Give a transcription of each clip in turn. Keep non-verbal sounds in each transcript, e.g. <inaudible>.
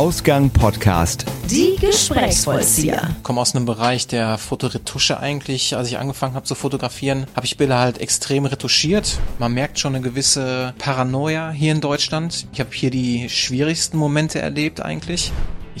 Ausgang Podcast. Die Gesprächsvollzieher. Ich komme aus einem Bereich der Fotoretusche eigentlich. Als ich angefangen habe zu fotografieren, habe ich Bilder halt extrem retuschiert. Man merkt schon eine gewisse Paranoia hier in Deutschland. Ich habe hier die schwierigsten Momente erlebt eigentlich.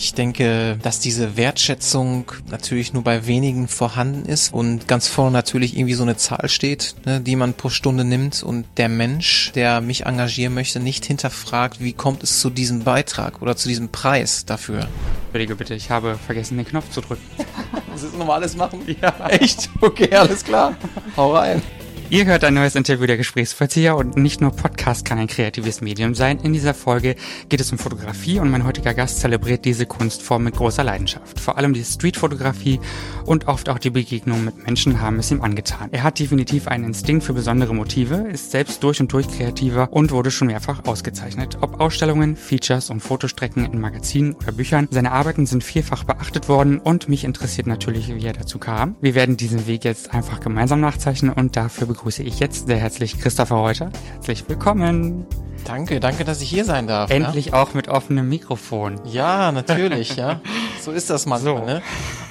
Ich denke, dass diese Wertschätzung natürlich nur bei wenigen vorhanden ist und ganz vorne natürlich irgendwie so eine Zahl steht, ne, die man pro Stunde nimmt und der Mensch, der mich engagieren möchte, nicht hinterfragt, wie kommt es zu diesem Beitrag oder zu diesem Preis dafür. Entschuldige bitte, ich habe vergessen, den Knopf zu drücken. <laughs> Das ist normales machen? Ja. Echt? Okay, alles klar. Hau rein. Ihr hört ein neues Interview der Gesprächsvollzieher und nicht nur Podcast kann ein kreatives Medium sein. In dieser Folge geht es um Fotografie und mein heutiger Gast zelebriert diese Kunstform mit großer Leidenschaft. Vor allem die Streetfotografie und oft auch die Begegnung mit Menschen haben es ihm angetan. Er hat definitiv einen Instinkt für besondere Motive, ist selbst durch und durch kreativer und wurde schon mehrfach ausgezeichnet. Ob Ausstellungen, Features und Fotostrecken in Magazinen oder Büchern, seine Arbeiten sind vielfach beachtet worden und mich interessiert natürlich, wie er dazu kam. Wir werden diesen Weg jetzt einfach gemeinsam nachzeichnen und dafür begrüße ich jetzt sehr herzlich Christopher Reuter. Herzlich willkommen. Danke, danke, dass ich hier sein darf. Endlich ja? auch mit offenem Mikrofon. Ja, natürlich, ja. <laughs> So ist das manchmal, so. ne?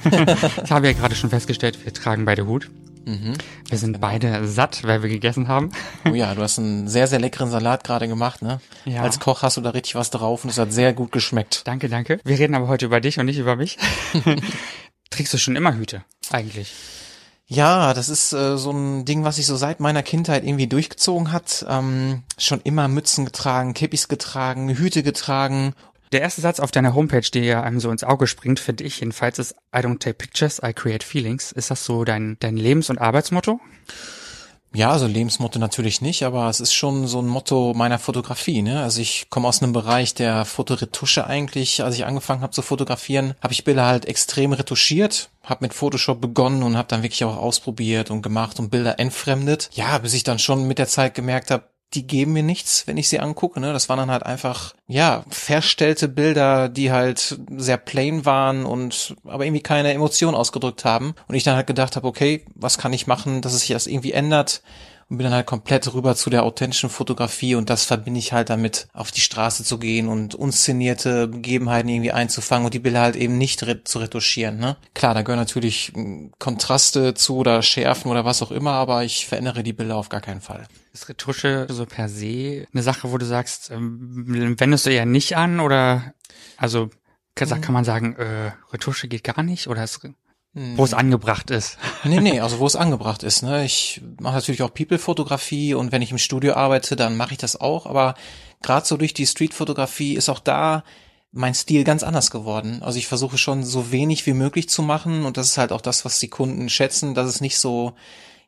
<laughs> ich habe ja gerade schon festgestellt, wir tragen beide Hut. Mhm. Wir sind genau. beide satt, weil wir gegessen haben. Oh ja, du hast einen sehr, sehr leckeren Salat gerade gemacht, ne? Ja. Als Koch hast du da richtig was drauf und es hat sehr gut geschmeckt. Danke, danke. Wir reden aber heute über dich und nicht über mich. <laughs> Trägst du schon immer Hüte, eigentlich? Ja, das ist äh, so ein Ding, was sich so seit meiner Kindheit irgendwie durchgezogen hat. Ähm, schon immer Mützen getragen, Kippis getragen, Hüte getragen. Der erste Satz auf deiner Homepage, der einem so ins Auge springt, finde ich jedenfalls, ist I don't take pictures, I create feelings. Ist das so dein, dein Lebens- und Arbeitsmotto? Ja, also Lebensmotto natürlich nicht, aber es ist schon so ein Motto meiner Fotografie. Ne? Also ich komme aus einem Bereich der Fotoretusche eigentlich. Als ich angefangen habe zu fotografieren, habe ich Bilder halt extrem retuschiert, habe mit Photoshop begonnen und habe dann wirklich auch ausprobiert und gemacht und Bilder entfremdet. Ja, bis ich dann schon mit der Zeit gemerkt habe, die geben mir nichts, wenn ich sie angucke. Ne? Das waren dann halt einfach, ja, verstellte Bilder, die halt sehr plain waren und aber irgendwie keine Emotion ausgedrückt haben. Und ich dann halt gedacht habe, okay, was kann ich machen, dass es sich das irgendwie ändert? und bin dann halt komplett rüber zu der authentischen Fotografie und das verbinde ich halt damit, auf die Straße zu gehen und unszenierte Begebenheiten irgendwie einzufangen und die Bilder halt eben nicht re zu retuschieren. Ne? Klar, da gehören natürlich hm, Kontraste zu oder Schärfen oder was auch immer, aber ich verändere die Bilder auf gar keinen Fall. Ist Retusche so per se eine Sache, wo du sagst, ähm, wendest du eher nicht an oder also kann, mhm. kann man sagen, äh, Retusche geht gar nicht oder ist wo es angebracht ist. <laughs> Nee, nee, also wo es angebracht ist. Ne? Ich mache natürlich auch People-Fotografie und wenn ich im Studio arbeite, dann mache ich das auch. Aber gerade so durch die Street-Fotografie ist auch da mein Stil ganz anders geworden. Also ich versuche schon so wenig wie möglich zu machen und das ist halt auch das, was die Kunden schätzen, dass es nicht so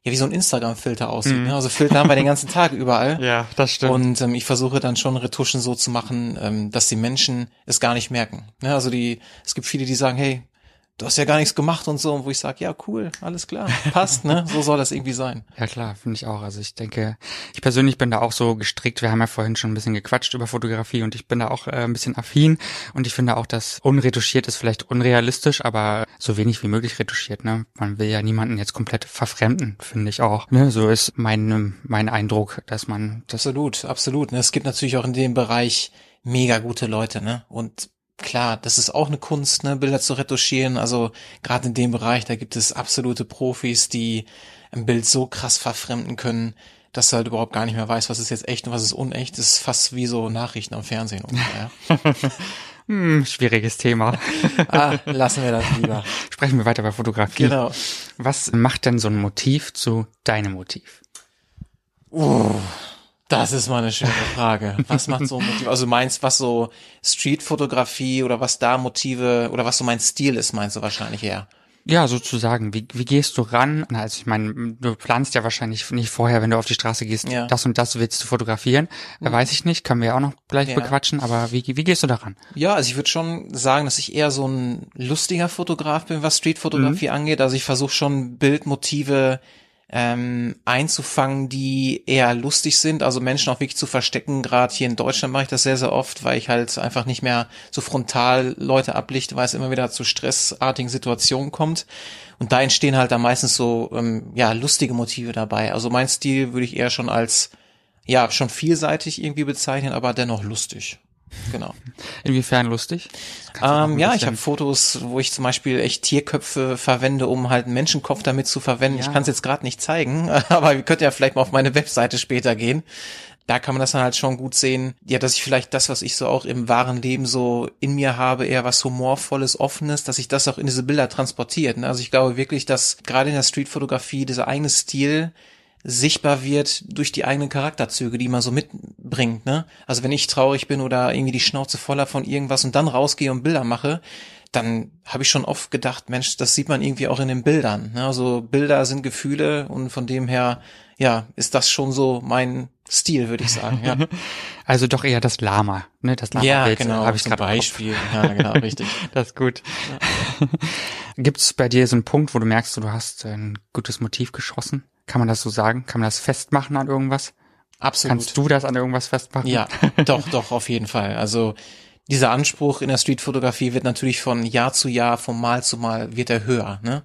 ja wie so ein Instagram-Filter aussieht. Mm. Ne? Also Filter haben wir den ganzen Tag überall. <laughs> Ja, das stimmt. Und ähm, ich versuche dann schon Retuschen so zu machen, ähm, dass die Menschen es gar nicht merken. Ne? Also die, es gibt viele, die sagen, hey, du hast ja gar nichts gemacht und so, wo ich sage, ja, cool, alles klar, passt, ne? So soll das irgendwie sein. <laughs> Ja klar, finde ich auch. Also ich denke, ich persönlich bin da auch so gestrickt. Wir haben ja vorhin schon ein bisschen gequatscht über Fotografie und ich bin da auch äh, ein bisschen affin und ich finde auch, dass unretuschiert ist vielleicht unrealistisch, aber so wenig wie möglich retuschiert, ne? Man will ja niemanden jetzt komplett verfremden, finde ich auch. Ne? So ist mein, mein Eindruck, dass man das. Absolut, absolut. Ne? Es gibt natürlich auch in dem Bereich mega gute Leute, ne? Und klar, das ist auch eine Kunst, ne, Bilder zu retuschieren. Also gerade in dem Bereich, da gibt es absolute Profis, die ein Bild so krass verfremden können, dass du halt überhaupt gar nicht mehr weißt, was ist jetzt echt und was ist unecht. Das ist fast wie so Nachrichten am Fernsehen. Ungefähr. <laughs> hm, schwieriges Thema. <laughs> ah, lassen wir das lieber. Sprechen wir weiter bei Fotografie. Genau. Was macht denn so ein Motiv zu deinem Motiv? Uh, das ist mal eine schöne Frage. Was macht so Motive? Also meinst, was so Streetfotografie oder was da Motive oder was so mein Stil ist, meinst du wahrscheinlich eher? Ja, sozusagen. Wie, wie gehst du ran? Also ich meine, du planst ja wahrscheinlich nicht vorher, wenn du auf die Straße gehst, ja. das und das willst du fotografieren. Mhm. Weiß ich nicht, können wir ja auch noch gleich ja. bequatschen, aber wie, wie gehst du daran? Ja, also ich würde schon sagen, dass ich eher so ein lustiger Fotograf bin, was Streetfotografie mhm. angeht. Also ich versuche schon Bildmotive ähm, einzufangen, die eher lustig sind, also Menschen auch wirklich zu verstecken. Gerade hier in Deutschland mache ich das sehr, sehr oft, weil ich halt einfach nicht mehr so frontal Leute ablichte, weil es immer wieder zu stressartigen Situationen kommt. Und da entstehen halt dann meistens so ähm, ja lustige Motive dabei. Also mein Stil würde ich eher schon als ja schon vielseitig irgendwie bezeichnen, aber dennoch lustig. Genau. Inwiefern lustig? Ähm, ja, ich habe Fotos, wo ich zum Beispiel echt Tierköpfe verwende, um halt einen Menschenkopf damit zu verwenden. Ja. Ich kann es jetzt gerade nicht zeigen, <laughs> aber ihr könnt ja vielleicht mal auf meine Webseite später gehen da kann man das dann halt schon gut sehen, ja, dass ich vielleicht das, was ich so auch im wahren Leben so in mir habe, eher was humorvolles, offenes, dass sich das auch in diese Bilder transportiert. Ne? Also ich glaube wirklich, dass gerade in der Streetfotografie dieser eigene Stil sichtbar wird durch die eigenen Charakterzüge, die man so mitbringt. Ne? Also wenn ich traurig bin oder irgendwie die Schnauze voller von irgendwas und dann rausgehe und Bilder mache, dann habe ich schon oft gedacht, Mensch, das sieht man irgendwie auch in den Bildern. Ne? Also Bilder sind Gefühle und von dem her, ja, ist das schon so mein Stil, würde ich sagen. Ja. <laughs> Also doch eher das Lama, ne? Das Lama ja, genau, habe ich zum Beispiel. Ja, genau, richtig. <laughs> das ist gut. Ja. <laughs> Gibt es bei dir so einen Punkt, wo du merkst, du hast ein gutes Motiv geschossen? Kann man das so sagen? Kann man das festmachen an irgendwas? Absolut. Kannst du das an irgendwas festmachen? Ja, <laughs> doch, doch, auf jeden Fall. Also dieser Anspruch in der Streetfotografie wird natürlich von Jahr zu Jahr, von Mal zu Mal wird er höher, ne?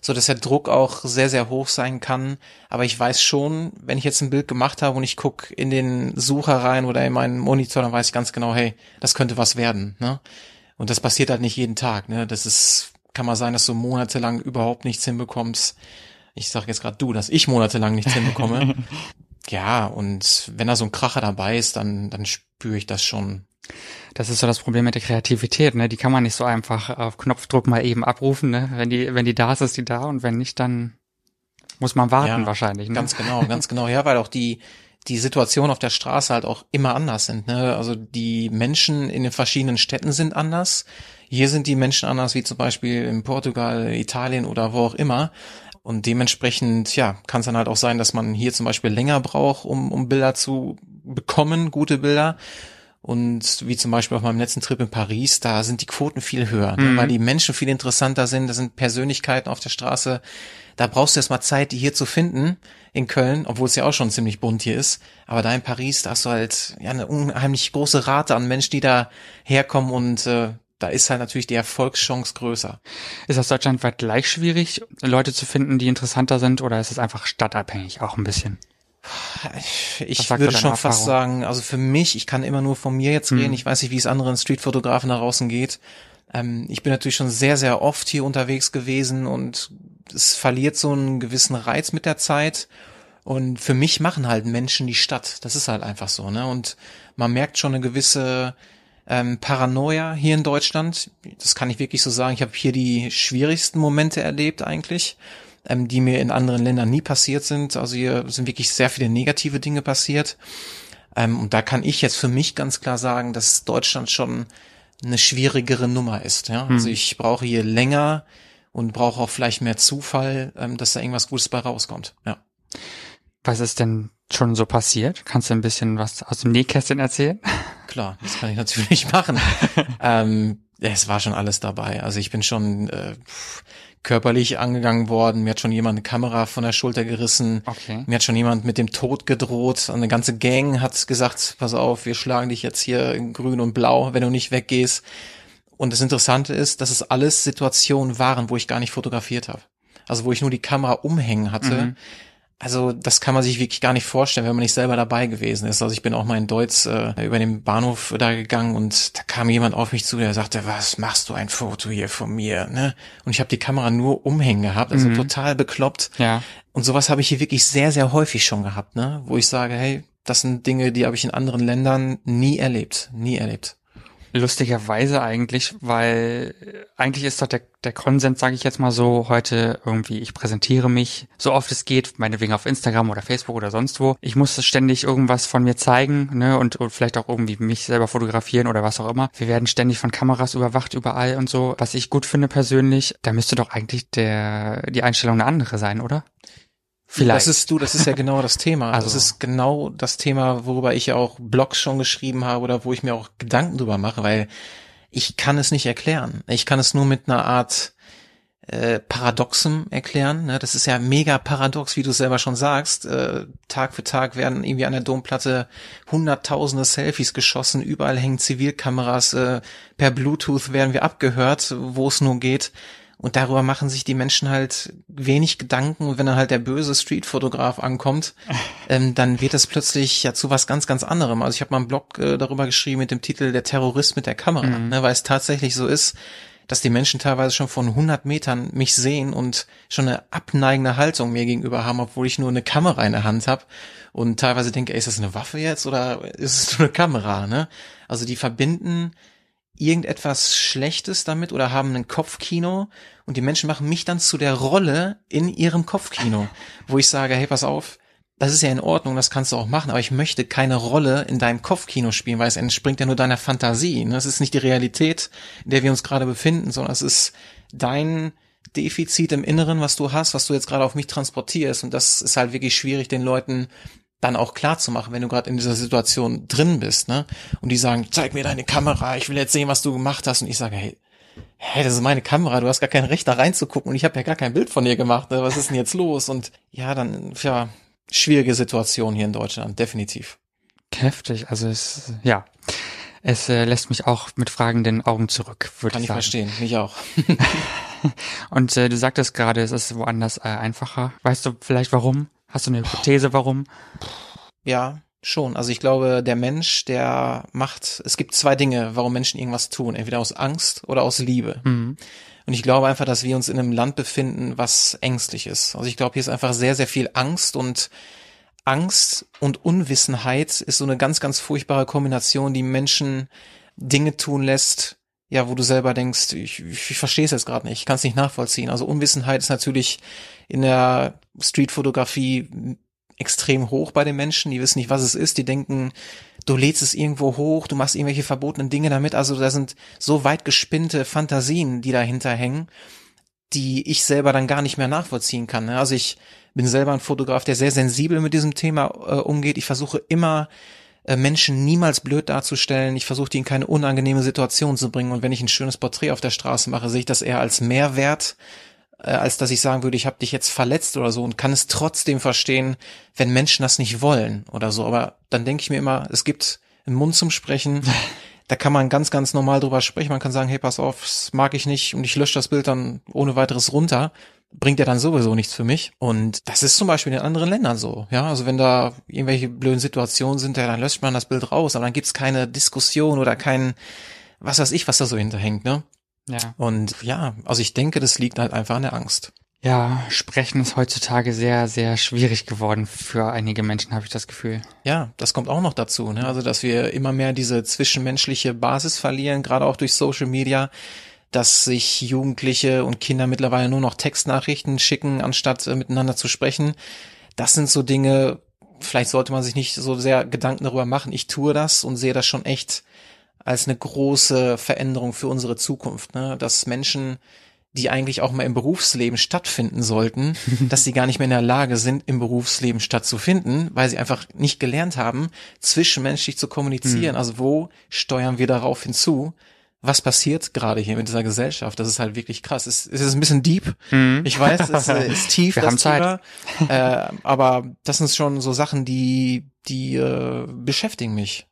So dass der Druck auch sehr, sehr hoch sein kann. Aber ich weiß schon, wenn ich jetzt ein Bild gemacht habe und ich gucke in den Sucher rein oder in meinen Monitor, dann weiß ich ganz genau, hey, das könnte was werden, ne? Und das passiert halt nicht jeden Tag, ne? Das ist, kann mal sein, dass du monatelang überhaupt nichts hinbekommst. Ich sag jetzt gerade du, dass ich monatelang nichts hinbekomme. <laughs> ja, und wenn da so ein Kracher dabei ist, dann, dann spüre ich das schon das ist so das Problem mit der Kreativität, ne? Die kann man nicht so einfach auf Knopfdruck mal eben abrufen, ne? Wenn die, wenn die da ist, ist die da und wenn nicht, dann muss man warten ja, wahrscheinlich. Ne? Ganz genau, ganz genau. Ja, weil auch die, die Situation auf der Straße halt auch immer anders sind. Ne? Also die Menschen in den verschiedenen Städten sind anders. Hier sind die Menschen anders, wie zum Beispiel in Portugal, Italien oder wo auch immer. Und dementsprechend, ja, kann es dann halt auch sein, dass man hier zum Beispiel länger braucht, um, um Bilder zu bekommen, gute Bilder. Und wie zum Beispiel auf meinem letzten Trip in Paris, da sind die Quoten viel höher, ne? mhm. weil die Menschen viel interessanter sind. Da sind Persönlichkeiten auf der Straße. Da brauchst du erstmal Zeit, die hier zu finden in Köln, obwohl es ja auch schon ziemlich bunt hier ist. Aber da in Paris, da hast du halt ja eine unheimlich große Rate an Menschen, die da herkommen und äh, da ist halt natürlich die Erfolgschance größer. Ist das deutschlandweit gleich schwierig, Leute zu finden, die interessanter sind, oder ist es einfach stadtabhängig auch ein bisschen? Ich würde schon Erfahrung? fast sagen, also für mich, ich kann immer nur von mir jetzt reden, hm. ich weiß nicht, wie es anderen Streetfotografen da draußen geht. Ähm, ich bin natürlich schon sehr, sehr oft hier unterwegs gewesen und es verliert so einen gewissen Reiz mit der Zeit. Und für mich machen halt Menschen die Stadt. Das ist halt einfach so, ne? Und man merkt schon eine gewisse ähm, Paranoia hier in Deutschland. Das kann ich wirklich so sagen. Ich habe hier die schwierigsten Momente erlebt eigentlich ähm, die mir in anderen Ländern nie passiert sind. Also hier sind wirklich sehr viele negative Dinge passiert. Ähm, und da kann ich jetzt für mich ganz klar sagen, dass Deutschland schon eine schwierigere Nummer ist. Ja? Also hm. ich brauche hier länger und brauche auch vielleicht mehr Zufall, ähm, dass da irgendwas Gutes bei rauskommt. Ja. Was ist denn schon so passiert? Kannst du ein bisschen was aus dem Nähkästchen erzählen? <laughs> Klar, das kann ich natürlich <laughs> machen. ähm, es war schon alles dabei. Also ich bin schon äh, körperlich angegangen worden. Mir hat schon jemand eine Kamera von der Schulter gerissen. Okay. Mir hat schon jemand mit dem Tod gedroht. Eine ganze Gang hat gesagt, pass auf, wir schlagen dich jetzt hier in grün und blau, wenn du nicht weggehst. Und das Interessante ist, dass es alles Situationen waren, wo ich gar nicht fotografiert habe. Also wo ich nur die Kamera umhängen hatte. Mhm also das kann man sich wirklich gar nicht vorstellen, wenn man nicht selber dabei gewesen ist. Also ich bin auch mal in Deutsch äh, über den Bahnhof da gegangen und da kam jemand auf mich zu, der sagte, was machst du ein Foto hier von mir? Ne? Und ich habe die Kamera nur umhängen gehabt, also mhm. total bekloppt. Ja. Und sowas habe ich hier wirklich sehr, sehr häufig schon gehabt, ne? wo ich sage, hey, das sind Dinge, die habe ich in anderen Ländern nie erlebt, nie erlebt. Lustigerweise eigentlich, weil eigentlich ist doch der, der Konsens, sage ich jetzt mal so, heute irgendwie, ich präsentiere mich so oft es geht, meinetwegen auf Instagram oder Facebook oder sonst wo. Ich muss ständig irgendwas von mir zeigen, ne, und, und vielleicht auch irgendwie mich selber fotografieren oder was auch immer. Wir werden ständig von Kameras überwacht überall und so. Was ich gut finde persönlich, da müsste doch eigentlich der, die Einstellung eine andere sein, oder? Vielleicht. Das ist du, das ist ja genau das Thema. <laughs> Also. Das ist genau das Thema, worüber ich ja auch Blogs schon geschrieben habe oder wo ich mir auch Gedanken drüber mache, weil ich kann es nicht erklären. Ich kann es nur mit einer Art äh, Paradoxem erklären. Ne? Das ist ja mega paradox, wie du selber schon sagst. Äh, Tag für Tag werden irgendwie an der Domplatte hunderttausende Selfies geschossen, überall hängen Zivilkameras, äh, per Bluetooth werden wir abgehört, wo es nur geht. Und darüber machen sich die Menschen halt wenig Gedanken. Und wenn dann halt der böse Streetfotograf ankommt, <laughs> ähm, dann wird das plötzlich ja zu was ganz, ganz anderem. Also ich habe mal einen Blog äh, darüber geschrieben mit dem Titel Der Terrorist mit der Kamera, mhm. ne, weil es tatsächlich so ist, dass die Menschen teilweise schon von 100 Metern mich sehen und schon eine abneigende Haltung mir gegenüber haben, obwohl ich nur eine Kamera in der Hand habe und teilweise denke, ey, ist das eine Waffe jetzt oder ist es nur eine Kamera, ne? Also die verbinden irgendetwas Schlechtes damit oder haben ein Kopfkino und die Menschen machen mich dann zu der Rolle in ihrem Kopfkino, wo ich sage, hey, pass auf, das ist ja in Ordnung, das kannst du auch machen, aber ich möchte keine Rolle in deinem Kopfkino spielen, weil es entspringt ja nur deiner Fantasie. Das ne? ist nicht die Realität, in der wir uns gerade befinden, sondern es ist dein Defizit im Inneren, was du hast, was du jetzt gerade auf mich transportierst. Und das ist halt wirklich schwierig, den Leuten dann auch klar zu machen, wenn du gerade in dieser Situation drin bist, ne? Und die sagen, zeig mir deine Kamera, ich will jetzt sehen, was du gemacht hast. Und ich sage, hey, hey, das ist meine Kamera, du hast gar kein Recht da reinzugucken und ich habe ja gar kein Bild von dir gemacht. Ne? Was ist denn jetzt los? Und ja, dann, ja, schwierige Situation hier in Deutschland, definitiv. Heftig, also es, ja. Es äh, lässt mich auch mit fragenden Augen zurück, würde Kann ich sagen. verstehen, mich auch. <laughs> und äh, du sagtest gerade, es ist woanders äh, einfacher. Weißt du vielleicht warum? Hast du eine Hypothese, warum? Ja, schon. Also ich glaube, der Mensch, der macht, es gibt zwei Dinge, warum Menschen irgendwas tun. Entweder aus Angst oder aus Liebe. Mhm. Und ich glaube einfach, dass wir uns in einem Land befinden, was ängstlich ist. Also ich glaube, hier ist einfach sehr, sehr viel Angst und Angst und Unwissenheit ist so eine ganz, ganz furchtbare Kombination, die Menschen Dinge tun lässt, ja, wo du selber denkst, ich, ich, ich verstehe es jetzt gerade nicht, ich kann es nicht nachvollziehen. Also Unwissenheit ist natürlich in der Streetfotografie extrem hoch bei den Menschen, die wissen nicht, was es ist, die denken, du lädst es irgendwo hoch, du machst irgendwelche verbotenen Dinge damit, also da sind so weit gespinnte Fantasien, die dahinter hängen, die ich selber dann gar nicht mehr nachvollziehen kann. Ne? Also ich bin selber ein Fotograf, der sehr sensibel mit diesem Thema äh, umgeht. Ich versuche immer Menschen niemals blöd darzustellen. Ich versuche die in keine unangenehme Situation zu bringen. Und wenn ich ein schönes Porträt auf der Straße mache, sehe ich das eher als Mehrwert, äh, als dass ich sagen würde, ich habe dich jetzt verletzt oder so und kann es trotzdem verstehen, wenn Menschen das nicht wollen oder so. Aber dann denke ich mir immer, es gibt einen Mund zum Sprechen. <laughs> Da kann man ganz, ganz normal drüber sprechen. Man kann sagen, hey, pass auf, das mag ich nicht und ich lösche das Bild dann ohne weiteres runter bringt ja dann sowieso nichts für mich. Und das ist zum Beispiel in anderen Ländern so. Ja, also wenn da irgendwelche blöden Situationen sind, ja, dann löscht man das Bild raus, aber dann gibt's keine Diskussion oder kein, was weiß ich, was da so hinterhängt, ne? Ja. Und ja, also ich denke, das liegt halt einfach an der Angst. Ja, sprechen ist heutzutage sehr, sehr schwierig geworden für einige Menschen, habe ich das Gefühl. Ja, das kommt auch noch dazu, ne? Also, dass wir immer mehr diese zwischenmenschliche Basis verlieren, gerade auch durch Social Media, dass sich Jugendliche und Kinder mittlerweile nur noch Textnachrichten schicken, anstatt äh, miteinander zu sprechen. Das sind so Dinge, vielleicht sollte man sich nicht so sehr Gedanken darüber machen. Ich tue das und sehe das schon echt als eine große Veränderung für unsere Zukunft, ne? dass Menschen, die eigentlich auch mal im Berufsleben stattfinden sollten, <laughs> dass sie gar nicht mehr in der Lage sind, im Berufsleben stattzufinden, weil sie einfach nicht gelernt haben, zwischenmenschlich zu kommunizieren. Mhm. Also wo steuern wir darauf hinzu? was passiert gerade hier mit dieser Gesellschaft? Das ist halt wirklich krass. Es, es ist ein bisschen deep. Mhm. Ich weiß, es <laughs> ist tief. Wir haben Zeit. Äh, aber das sind schon so Sachen, die, die äh, beschäftigen mich.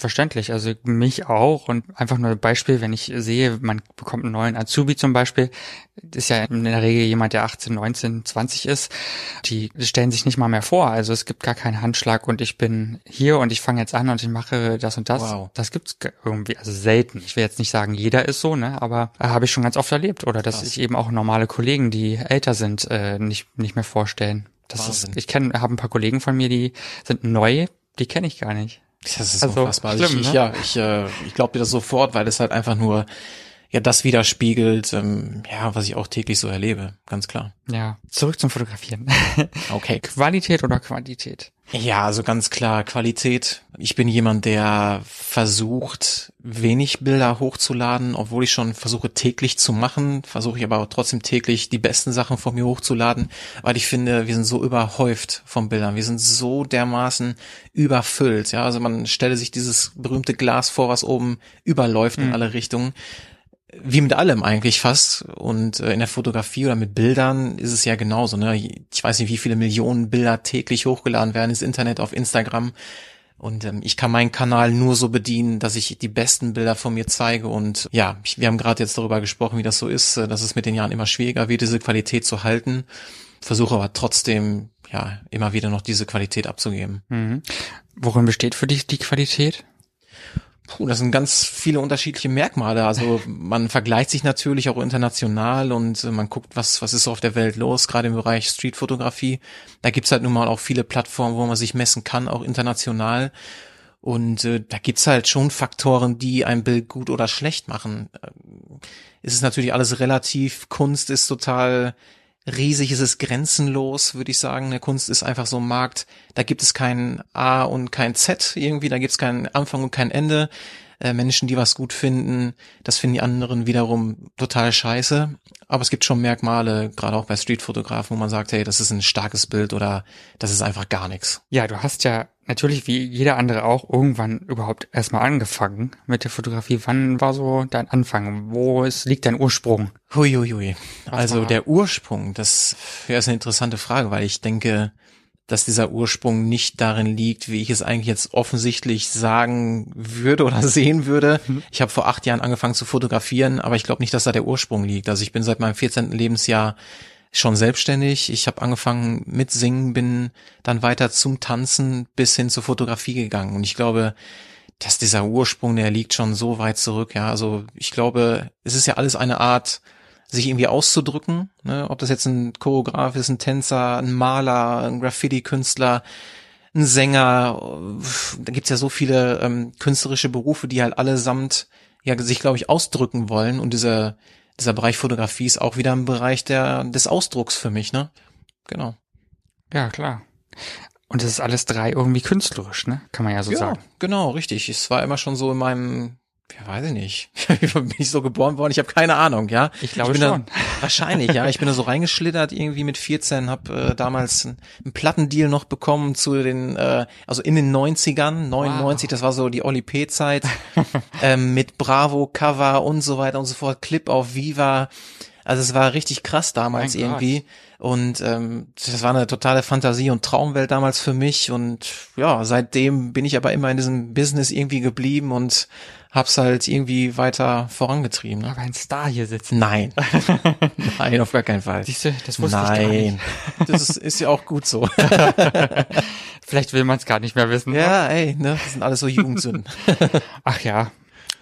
Verständlich, also mich auch und einfach nur ein Beispiel, wenn ich sehe, man bekommt einen neuen Azubi zum Beispiel, ist ja in der Regel jemand, der 18, 19, 20 ist, die stellen sich nicht mal mehr vor, also es gibt gar keinen Handschlag und ich bin hier und ich fange jetzt an und ich mache das und das. Wow. Das gibt's irgendwie, also selten. Ich will jetzt nicht sagen, jeder ist so, ne, aber äh, habe ich schon ganz oft erlebt oder dass sich eben auch normale Kollegen, die älter sind, äh, nicht nicht mehr vorstellen. Das Wahnsinn. ist, ich kenne, habe ein paar Kollegen von mir, die sind neu, die kenne ich gar nicht. Das ist also, unfassbar. Schlimm, ich, ne? Ja, ich, äh, ich glaube dir das sofort, weil es halt einfach nur ja das widerspiegelt, ähm, ja, was ich auch täglich so erlebe, ganz klar. Ja, zurück zum Fotografieren. <laughs> Okay. Qualität oder Quantität? Ja, also ganz klar Qualität. Ich bin jemand, der versucht, wenig Bilder hochzuladen, obwohl ich schon versuche täglich zu machen, versuche ich aber trotzdem täglich die besten Sachen von mir hochzuladen, weil ich finde, wir sind so überhäuft von Bildern. Wir sind so dermaßen überfüllt. Ja, also man stelle sich dieses berühmte Glas vor, was oben überläuft mhm. in alle Richtungen wie mit allem eigentlich fast. Und äh, in der Fotografie oder mit Bildern ist es ja genauso. Ne? Ich weiß nicht, wie viele Millionen Bilder täglich hochgeladen werden ins Internet, auf Instagram, Und ähm, ich kann meinen Kanal nur so bedienen, dass ich die besten Bilder von mir zeige. Und ja, ich, wir haben gerade jetzt darüber gesprochen, wie das so ist, äh, dass es mit den Jahren immer schwieriger wird, diese Qualität zu halten. Versuche aber trotzdem, ja, immer wieder noch diese Qualität abzugeben. Mhm. Worin besteht für dich die Qualität? Puh, das sind ganz viele unterschiedliche Merkmale. Also man vergleicht sich natürlich auch international und äh, man guckt, was, was ist auf der Welt los, gerade im Bereich Streetfotografie. Da gibt's halt nun mal auch viele Plattformen, wo man sich messen kann, auch international. Und äh, da gibt's halt schon Faktoren, die ein Bild gut oder schlecht machen. Ähm, es ist natürlich alles relativ. Kunst ist total riesig, es ist grenzenlos, würde ich sagen. Eine Kunst ist einfach so ein Markt, da gibt es kein A und kein Z irgendwie, da gibt es keinen Anfang und kein Ende. Äh, Menschen, die was gut finden, das finden die anderen wiederum total scheiße. Aber es gibt schon Merkmale, gerade auch bei Streetfotografen, wo man sagt, hey, das ist ein starkes Bild oder das ist einfach gar nichts. Ja, du hast ja natürlich wie jeder andere auch irgendwann überhaupt erstmal angefangen mit der Fotografie. Wann war so dein Anfang? Wo ist, liegt dein Ursprung? Huiuiui. Also der Ursprung, das ja, ist eine interessante Frage, weil ich denke, dass dieser Ursprung nicht darin liegt, wie ich es eigentlich jetzt offensichtlich sagen würde oder <laughs> sehen würde. Mhm. Ich habe vor acht Jahren angefangen zu fotografieren, aber ich glaube nicht, dass da der Ursprung liegt. Also ich bin seit meinem 14. Lebensjahr schon selbstständig. Ich habe angefangen mit Singen, bin dann weiter zum Tanzen bis hin zur Fotografie gegangen. Und ich glaube, dass dieser Ursprung, der liegt schon so weit zurück. Ja, also ich glaube, es ist ja alles eine Art, sich irgendwie auszudrücken. Ne? Ob das jetzt ein Choreograf ist, ein Tänzer, ein Maler, ein Graffiti-Künstler, ein Sänger. Da gibt's ja so viele ähm, künstlerische Berufe, die halt allesamt ja sich, glaube ich, ausdrücken wollen. Und dieser dieser Bereich Fotografie ist auch wieder ein Bereich der, des Ausdrucks für mich, ne? Genau. Ja, klar. Und es ist alles drei irgendwie künstlerisch, ne? Kann man ja so ja, sagen. Genau, richtig. Es war immer schon so in meinem ja, weiß ich nicht. <laughs> Wie bin ich so geboren worden? Ich habe keine Ahnung, ja. Ich glaube ich schon. Da, <laughs> wahrscheinlich, ja. Ich bin da so reingeschlittert irgendwie mit 14, habe äh, damals einen, einen Plattendeal noch bekommen zu den, äh, also in den 90ern, 99, wow. das war so die Oli P-Zeit, <laughs> ähm, mit Bravo, Cover und so weiter und so fort, Clip auf Viva. Also es war richtig krass damals mein irgendwie. Gott. Und ähm, das war eine totale Fantasie und Traumwelt damals für mich. Und ja, seitdem bin ich aber immer in diesem Business irgendwie geblieben und hab's halt irgendwie weiter vorangetrieben. Ne? Aber ein Star hier sitzt. Nein. <laughs> Nein, auf gar keinen Fall. Siehst du, das wusste Nein. ich gar nicht. das ist, ist ja auch gut so. <laughs> Vielleicht will man es gar nicht mehr wissen. Ja, ey, ne, das sind alles so Jugendsünden. Ach ja,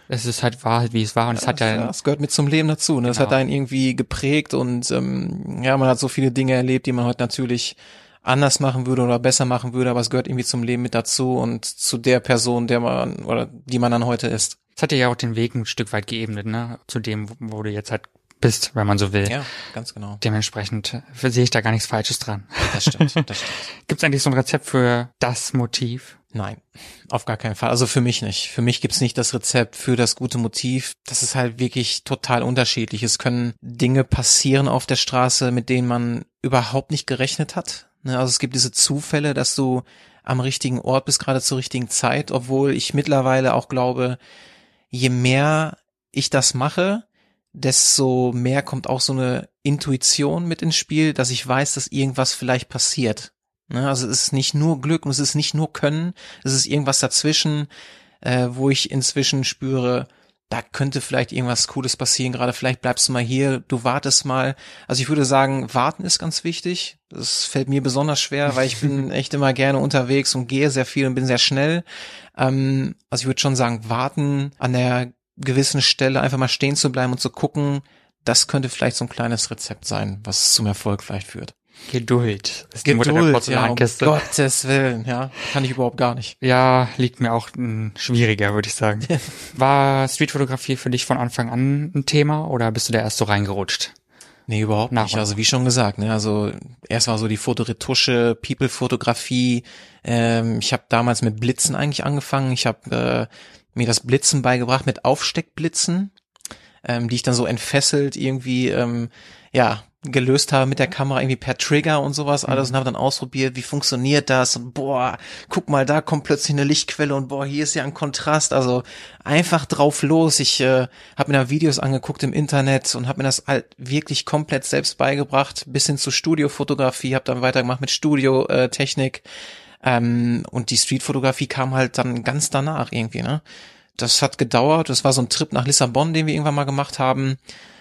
es ist halt wahr, wie es war und es hat ja, ja es gehört mit zum Leben dazu. Ne? Genau. Es hat einen irgendwie geprägt und ähm, ja, man hat so viele Dinge erlebt, die man heute natürlich anders machen würde oder besser machen würde, aber es gehört irgendwie zum Leben mit dazu und zu der Person, der man oder die man dann heute ist. Es hat dir ja auch den Weg ein Stück weit geebnet, ne? Zu dem, wo du jetzt halt bist, wenn man so will. Ja, ganz genau. Dementsprechend sehe ich da gar nichts Falsches dran. Das stimmt, das <laughs> stimmt. Gibt es eigentlich so ein Rezept für das Motiv? Nein, auf gar keinen Fall. Also für mich nicht. Für mich gibt's nicht das Rezept für das gute Motiv. Das ist halt wirklich total unterschiedlich. Es können Dinge passieren auf der Straße, mit denen man überhaupt nicht gerechnet hat. Ne, also es gibt diese Zufälle, dass du am richtigen Ort bist, gerade zur richtigen Zeit, obwohl ich mittlerweile auch glaube, je mehr ich das mache, desto mehr kommt auch so eine Intuition mit ins Spiel, dass ich weiß, dass irgendwas vielleicht passiert. Ne, also es ist nicht nur Glück und es ist nicht nur Können, es ist irgendwas dazwischen, äh, wo ich inzwischen spüre, da könnte vielleicht irgendwas Cooles passieren, gerade vielleicht bleibst du mal hier, du wartest mal. Also ich würde sagen, warten ist ganz wichtig. Das fällt mir besonders schwer, weil ich bin <laughs> echt immer gerne unterwegs und gehe sehr viel und bin sehr schnell. Ähm, also ich würde schon sagen, warten an der gewissen Stelle einfach mal stehen zu bleiben und zu gucken, das könnte vielleicht so ein kleines Rezept sein, was zum Erfolg vielleicht führt. Geduld. Ist Geduld, ja, um Gottes Willen, ja, kann ich überhaupt gar nicht. Ja, liegt mir auch m, schwieriger, würde ich sagen. War Streetfotografie für dich von Anfang an ein Thema oder bist du da erst so reingerutscht? Nee, überhaupt Nach nicht. Also wie schon gesagt, ne, also erst war so die Fotoretusche, People-Fotografie. Ähm, ich habe damals mit Blitzen eigentlich angefangen. Ich habe äh, mir das Blitzen beigebracht mit Aufsteckblitzen, ähm, die ich dann so entfesselt irgendwie ähm, ja gelöst habe mit der Kamera irgendwie per Trigger und sowas alles mhm. und habe dann ausprobiert, wie funktioniert das und boah, guck mal, da kommt plötzlich eine Lichtquelle und boah, hier ist ja ein Kontrast, also einfach drauf los. Ich äh, habe mir da Videos angeguckt im Internet und habe mir das halt wirklich komplett selbst beigebracht, bis hin zu Studiofotografie, habe dann weitergemacht mit Studiotechnik. Ähm, und die Streetfotografie kam halt dann ganz danach irgendwie, ne? Das hat gedauert. Das war so ein Trip nach Lissabon, den wir irgendwann mal gemacht haben.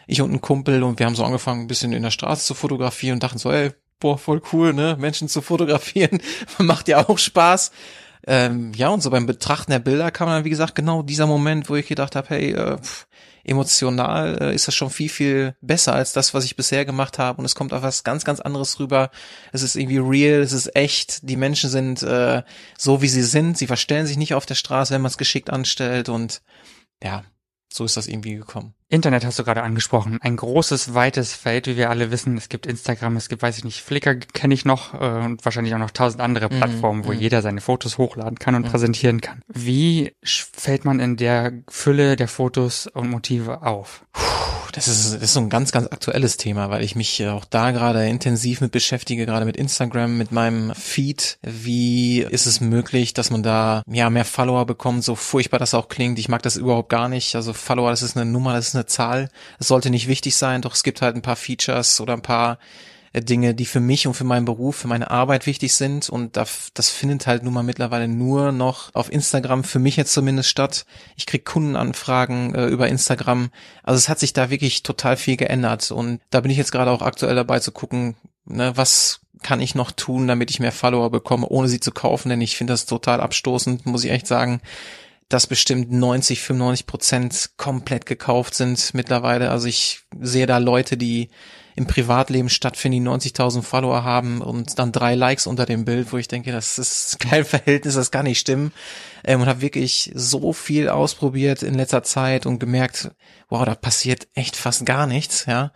Ich und ein Kumpel und wir haben so angefangen, ein bisschen in der Straße zu fotografieren und dachten so, ey, boah, voll cool, ne? Menschen zu fotografieren. <laughs> Macht ja auch Spaß. Ähm, ja, und so beim Betrachten der Bilder kam dann, wie gesagt, genau dieser Moment, wo ich gedacht habe, hey, äh, pff, emotional äh, ist das schon viel, viel besser als das, was ich bisher gemacht habe. Und es kommt auf was ganz, ganz anderes rüber. Es ist irgendwie real, es ist echt. Die Menschen sind äh, so, wie sie sind. Sie verstellen sich nicht auf der Straße, wenn man es geschickt anstellt. Und ja, so ist das irgendwie gekommen. Internet hast du gerade angesprochen. Ein großes, weites Feld, wie wir alle wissen. Es gibt Instagram, es gibt, weiß ich nicht, Flickr kenne ich noch äh, und wahrscheinlich auch noch tausend andere mhm, Plattformen, wo mm. jeder seine Fotos hochladen kann und mm. präsentieren kann. Wie fällt man in der Fülle der Fotos und Motive auf? Das ist, das ist so ein ganz, ganz aktuelles Thema, weil ich mich auch da gerade intensiv mit beschäftige, gerade mit Instagram, mit meinem Feed. Wie ist es möglich, dass man da ja mehr Follower bekommt, so furchtbar das auch klingt. Ich mag das überhaupt gar nicht. Also Follower, das ist eine Nummer, das ist eine Zahl. Es sollte nicht wichtig sein, doch es gibt halt ein paar Features oder ein paar äh, Dinge, die für mich und für meinen Beruf, für meine Arbeit wichtig sind. Und das, das findet halt nun mal mittlerweile nur noch auf Instagram, für mich jetzt zumindest statt. Ich krieg Kundenanfragen äh, über Instagram. Also es hat sich da wirklich total viel geändert. Und da bin ich jetzt gerade auch aktuell dabei zu gucken, ne, was kann ich noch tun, damit ich mehr Follower bekomme, ohne sie zu kaufen, denn ich finde das total abstoßend, muss ich echt sagen dass bestimmt 90, 95 Prozent komplett gekauft sind mittlerweile. Also ich sehe da Leute, die im Privatleben stattfinden, die 90.000 Follower haben und dann drei Likes unter dem Bild, wo ich denke, das ist kein <laughs> Verhältnis, das kann nicht stimmen. Ähm, und habe wirklich so viel ausprobiert in letzter Zeit und gemerkt, wow, da passiert echt fast gar nichts, ja.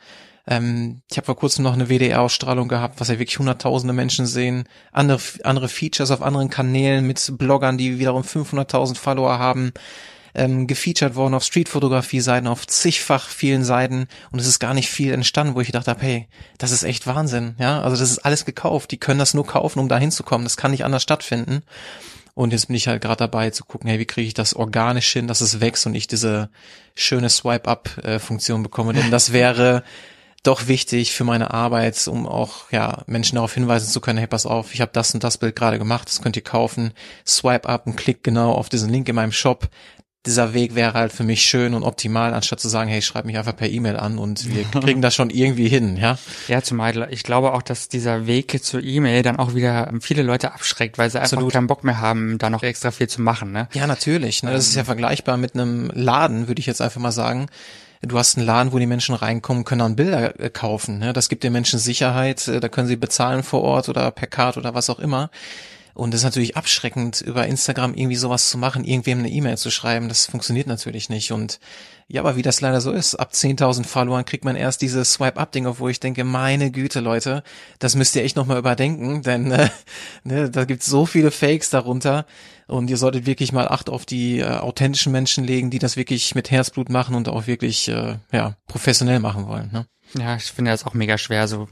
Ähm, ich habe vor kurzem noch eine WDR-Ausstrahlung gehabt, was ja wirklich hunderttausende Menschen sehen. Andere, andere Features auf anderen Kanälen mit Bloggern, die wiederum 500.000 Follower haben. Ähm, gefeatured worden auf Streetfotografie-Seiten, auf zigfach vielen Seiten. Und es ist gar nicht viel entstanden, wo ich gedacht habe, hey, das ist echt Wahnsinn, ja, also das ist alles gekauft, die können das nur kaufen, um da hinzukommen, das kann nicht anders stattfinden. Und jetzt bin ich halt gerade dabei zu gucken, hey, wie kriege ich das organisch hin, dass es wächst und ich diese schöne Swipe-Up-Funktion bekomme, denn das wäre <laughs> doch wichtig für meine Arbeit, um auch ja Menschen darauf hinweisen zu können, hey, pass auf, ich habe das und das Bild gerade gemacht, das könnt ihr kaufen. Swipe up und klick genau auf diesen Link in meinem Shop. Dieser Weg wäre halt für mich schön und optimal, anstatt zu sagen, hey, schreib mich einfach per E-Mail an und wir <laughs> kriegen das schon irgendwie hin, ja? Ja, zumal ich glaube auch, dass dieser Weg zur E-Mail dann auch wieder viele Leute abschreckt, weil sie einfach Absolut. keinen Bock mehr haben, da noch extra viel zu machen, ne? Ja, natürlich. Ne? Das ist ja ähm. vergleichbar mit einem Laden, würde ich jetzt einfach mal sagen du hast einen Laden, wo die Menschen reinkommen, können dann Bilder äh, kaufen. Ne? Das gibt den Menschen Sicherheit, äh, da können sie bezahlen vor Ort oder per Card oder was auch immer. Und es ist natürlich abschreckend, über Instagram irgendwie sowas zu machen, irgendwem eine E-Mail zu schreiben. Das funktioniert natürlich nicht. Und ja, aber wie das leider so ist, ab 10.000 Followern kriegt man erst diese Swipe-Up-Dinge, wo ich denke, meine Güte, Leute, das müsst ihr echt nochmal überdenken, denn äh, <laughs> ne, da gibt's so viele Fakes darunter. Und ihr solltet wirklich mal Acht auf die äh, authentischen Menschen legen, die das wirklich mit Herzblut machen und auch wirklich äh, ja professionell machen wollen. Ne? Ja, ich finde das auch mega schwer. So,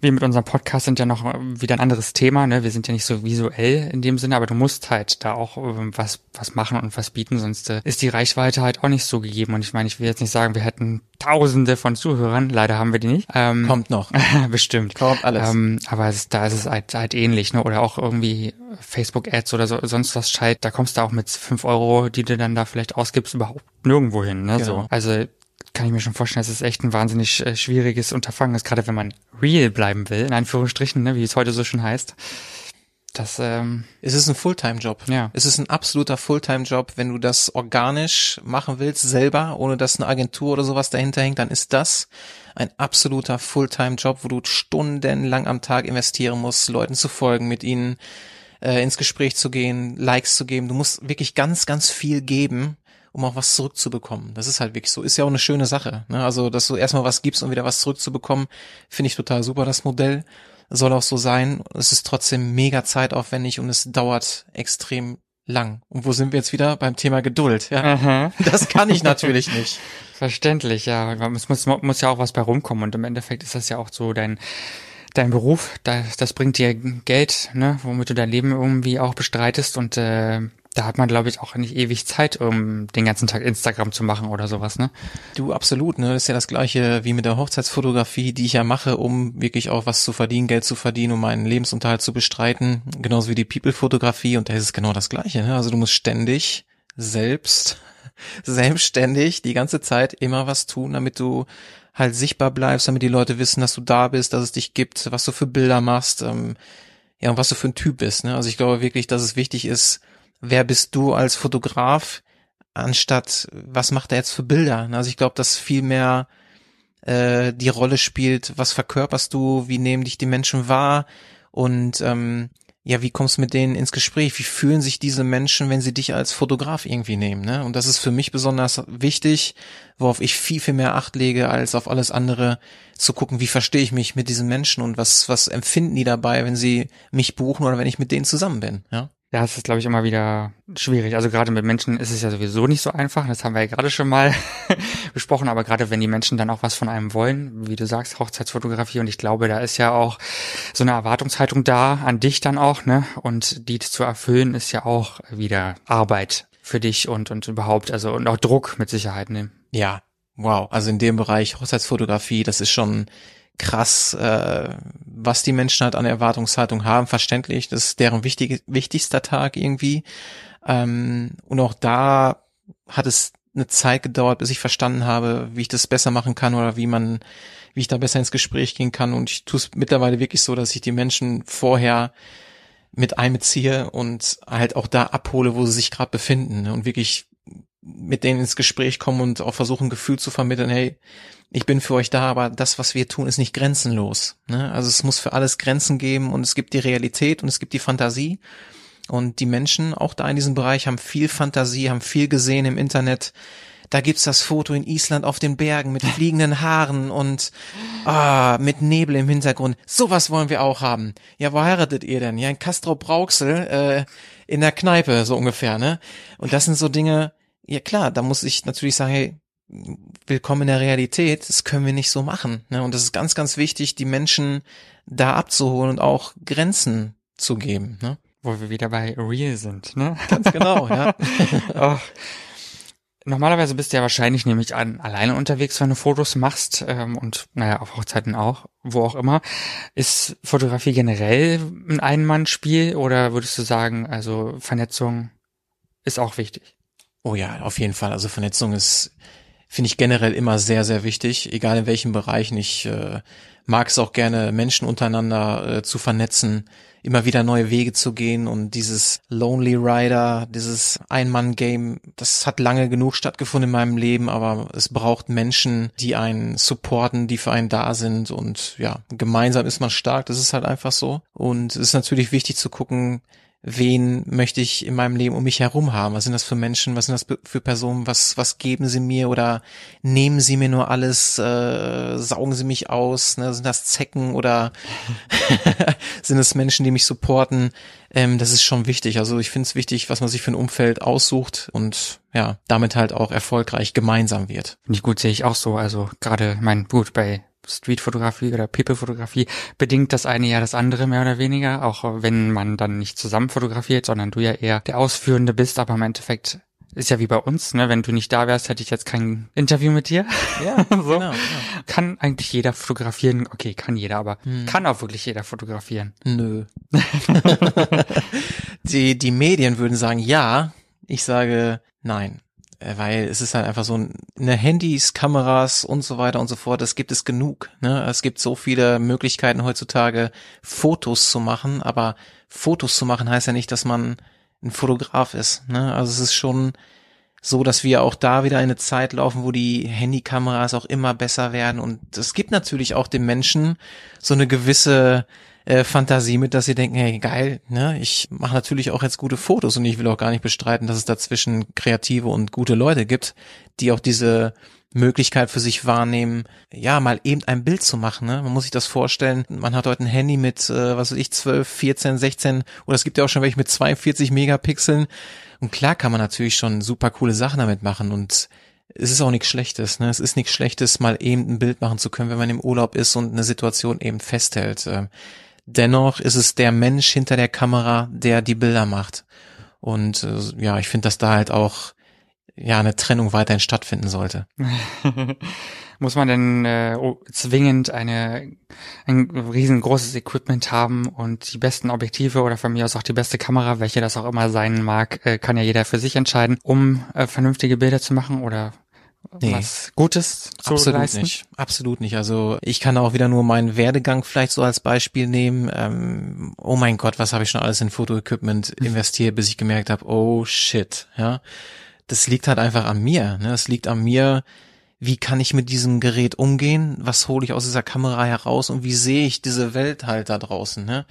wir mit unserem Podcast sind ja noch wieder ein anderes Thema. Ne? Wir sind ja nicht so visuell in dem Sinne, aber du musst halt da auch äh, was was machen und was bieten, sonst äh, ist die Reichweite halt auch nicht so gegeben. Und ich meine, ich will jetzt nicht sagen, wir hätten Tausende von Zuhörern. Leider haben wir die nicht. Ähm, Kommt noch. <laughs> bestimmt. Kommt alles. Ähm, aber es, da ist es halt, halt ähnlich, ne? Oder auch irgendwie Facebook-Ads oder so, sonst was Schalt. Da kommst du auch mit fünf Euro, die du dann da vielleicht ausgibst, überhaupt nirgendwo hin. Ne? Genau. So. Also kann ich mir schon vorstellen, dass es echt ein wahnsinnig äh, schwieriges Unterfangen ist, gerade wenn man real bleiben will, in Anführungsstrichen, ne, wie es heute so schon heißt. Das, ähm, es ist ein Fulltime-Job. Ja. Es ist ein absoluter Fulltime-Job. Wenn du das organisch machen willst, selber, ohne dass eine Agentur oder sowas dahinter hängt, dann ist das ein absoluter Fulltime-Job, wo du stundenlang am Tag investieren musst, Leuten zu folgen, mit ihnen äh, ins Gespräch zu gehen, Likes zu geben. Du musst wirklich ganz, ganz viel geben, um auch was zurückzubekommen. Das ist halt wirklich so. Ist ja auch eine schöne Sache. Ne? Also, dass du erstmal was gibst, um wieder was zurückzubekommen, finde ich total super, das Modell. Soll auch so sein. Es ist trotzdem mega zeitaufwendig und es dauert extrem lang. Und wo sind wir jetzt wieder? Beim Thema Geduld. Ja? Aha. <laughs> Das kann ich natürlich nicht. Verständlich, ja. Es muss, muss ja auch was bei rumkommen und im Endeffekt ist das ja auch so dein dein Beruf, das, das bringt dir Geld, ne, womit du dein Leben irgendwie auch bestreitest und äh, da hat man, glaube ich, auch nicht ewig Zeit, um den ganzen Tag Instagram zu machen oder sowas, ne? Du, absolut, ne? Das ist ja das gleiche wie mit der Hochzeitsfotografie, die ich ja mache, um wirklich auch was zu verdienen, Geld zu verdienen, um meinen Lebensunterhalt zu bestreiten. Genauso wie die People-Fotografie und da ist es genau das gleiche, ne? Also du musst ständig selbst, <laughs> selbstständig die ganze Zeit immer was tun, damit du halt sichtbar bleibst, damit die Leute wissen, dass du da bist, dass es dich gibt, was du für Bilder machst, ähm, ja, und was du für ein Typ bist, ne? Also ich glaube wirklich, dass es wichtig ist, wer bist du als Fotograf, anstatt was macht er jetzt für Bilder. Also ich glaube, dass viel mehr äh, die Rolle spielt, was verkörperst du, wie nehmen dich die Menschen wahr und ähm, ja, wie kommst du mit denen ins Gespräch? Wie fühlen sich diese Menschen, wenn sie dich als Fotograf irgendwie nehmen? Ne? Und das ist für mich besonders wichtig, worauf ich viel, viel mehr Acht lege, als auf alles andere zu gucken, wie verstehe ich mich mit diesen Menschen und was, was empfinden die dabei, wenn sie mich buchen oder wenn ich mit denen zusammen bin. Ja? Ja, es ist, glaube ich, immer wieder schwierig. Also gerade mit Menschen ist es ja sowieso nicht so einfach. Das haben wir ja gerade schon mal <laughs> besprochen. Aber gerade wenn die Menschen dann auch was von einem wollen, wie du sagst, Hochzeitsfotografie. Und ich glaube, da ist ja auch so eine Erwartungshaltung da an dich dann auch, ne? Und die zu erfüllen ist ja auch wieder Arbeit für dich und, und überhaupt, also und auch Druck mit Sicherheit nehmen. Ja, wow. Also in dem Bereich Hochzeitsfotografie, das ist schon krass, äh, was die Menschen halt an Erwartungshaltung haben, verständlich. Das ist deren wichtig, wichtigster Tag irgendwie. Ähm, und auch da hat es eine Zeit gedauert, bis ich verstanden habe, wie ich das besser machen kann oder wie man, wie ich da besser ins Gespräch gehen kann. Und ich tue es mittlerweile wirklich so, dass ich die Menschen vorher mit einbeziehe und halt auch da abhole, wo sie sich gerade befinden und wirklich mit denen ins Gespräch komme und auch versuche ein Gefühl zu vermitteln, hey, ich bin für euch da, aber das, was wir tun, ist nicht grenzenlos. Ne? Also es muss für alles Grenzen geben und es gibt die Realität und es gibt die Fantasie. Und die Menschen, auch da in diesem Bereich, haben viel Fantasie, haben viel gesehen im Internet. Da gibt's das Foto in Island auf den Bergen mit <laughs> fliegenden Haaren und ah, mit Nebel im Hintergrund. Sowas wollen wir auch haben. Ja, wo heiratet ihr denn? Ja, in Castro Brauxel äh, in der Kneipe, so ungefähr, ne? Und das sind so Dinge, ja klar, da muss ich natürlich sagen, hey, willkommen in der Realität, das können wir nicht so machen. Ne? Und das ist ganz, ganz wichtig, die Menschen da abzuholen und auch Grenzen zu geben. Ne? Wo wir wieder bei real sind, ne? Ganz genau, ja. <laughs> oh. Normalerweise bist du ja wahrscheinlich nämlich an, alleine unterwegs, wenn du Fotos machst ähm, und naja, auf Hochzeiten auch, wo auch immer. Ist Fotografie generell ein Einmannspiel oder würdest du sagen, also Vernetzung ist auch wichtig? Oh ja, auf jeden Fall. Also Vernetzung ist finde ich generell immer sehr, sehr wichtig, egal in welchen Bereichen. Ich äh, mag es auch gerne, Menschen untereinander äh, zu vernetzen, immer wieder neue Wege zu gehen und dieses Lonely Rider, dieses Ein-Mann-Game, das hat lange genug stattgefunden in meinem Leben, aber es braucht Menschen, die einen supporten, die für einen da sind und ja, gemeinsam ist man stark, das ist halt einfach so. Und es ist natürlich wichtig zu gucken, wen möchte ich in meinem Leben um mich herum haben? Was sind das für Menschen? Was sind das für Personen? Was, was geben sie mir oder nehmen sie mir nur alles? Äh, saugen sie mich aus? Ne? Sind das Zecken oder <laughs> sind es Menschen, die mich supporten? Ähm, das ist schon wichtig. Also ich finde es wichtig, was man sich für ein Umfeld aussucht und ja, damit halt auch erfolgreich gemeinsam wird. Ich gut, sehe ich auch so. Also gerade mein Gut bei Streetfotografie oder People-Fotografie bedingt das eine ja das andere mehr oder weniger, auch wenn man dann nicht zusammen fotografiert, sondern du ja eher der Ausführende bist, aber im Endeffekt ist ja wie bei uns, ne? Wenn du nicht da wärst, hätte ich jetzt kein Interview mit dir. Ja, <laughs> so. genau, genau. Kann eigentlich jeder fotografieren? Okay, kann jeder, aber hm. kann auch wirklich jeder fotografieren? Nö. <laughs> die, die Medien würden sagen ja. Ich sage nein. Äh, weil es ist halt einfach so eine Handys, Kameras und so weiter und so fort, das gibt es genug. Ne? Es gibt so viele Möglichkeiten heutzutage, Fotos zu machen, aber Fotos zu machen heißt ja nicht, dass man ein Fotograf ist. Ne? Also es ist schon so, dass wir auch da wieder eine Zeit laufen, wo die Handykameras auch immer besser werden und es gibt natürlich auch den Menschen so eine gewisse äh, Fantasie mit, dass sie denken, hey, geil, ne, ich mache natürlich auch jetzt gute Fotos und ich will auch gar nicht bestreiten, dass es dazwischen kreative und gute Leute gibt, die auch diese Möglichkeit für sich wahrnehmen, ja, mal eben ein Bild zu machen. Ne? Man muss sich das vorstellen, man hat heute ein Handy mit, äh, was weiß ich, 12, 14, 16 oder es gibt ja auch schon welche mit 42 Megapixeln. Und klar kann man natürlich schon super coole Sachen damit machen und es ist auch nichts Schlechtes. Ne? Es ist nichts Schlechtes, mal eben ein Bild machen zu können, wenn man im Urlaub ist und eine Situation eben festhält. Ähm, Dennoch ist es der Mensch hinter der Kamera, der die Bilder macht. Und äh, ja, ich finde, dass da halt auch ja eine Trennung weiterhin stattfinden sollte. <laughs> Muss man denn äh, zwingend eine ein riesengroßes Equipment haben und die besten Objektive oder von mir aus auch die beste Kamera, welche das auch immer sein mag, äh, kann ja jeder für sich entscheiden, um äh, vernünftige Bilder zu machen oder nee. was Gutes zu Absolut leisten? nicht. Absolut nicht. Also ich kann auch wieder nur meinen Werdegang vielleicht so als Beispiel nehmen. Ähm, oh mein Gott, was habe ich schon alles in Fotoequipment investiert, bis ich gemerkt habe, oh shit, ja. Das liegt halt einfach an mir. Ne? Das liegt an mir, wie kann ich mit diesem Gerät umgehen, was hole ich aus dieser Kamera heraus und wie sehe ich diese Welt halt da draußen. Ne?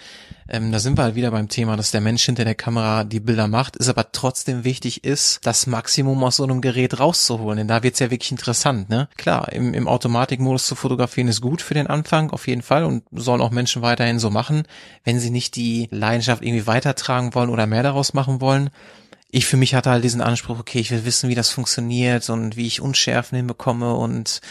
Ähm, da sind wir halt wieder beim Thema, dass der Mensch hinter der Kamera die Bilder macht, ist aber trotzdem wichtig ist, das Maximum aus so einem Gerät rauszuholen, denn da wird's ja wirklich interessant. Ne? Klar, im, im Automatikmodus zu fotografieren ist gut für den Anfang, auf jeden Fall und sollen auch Menschen weiterhin so machen, wenn sie nicht die Leidenschaft irgendwie weitertragen wollen oder mehr daraus machen wollen ich für mich hatte halt diesen Anspruch, okay, ich will wissen, wie das funktioniert und wie ich Unschärfen hinbekomme und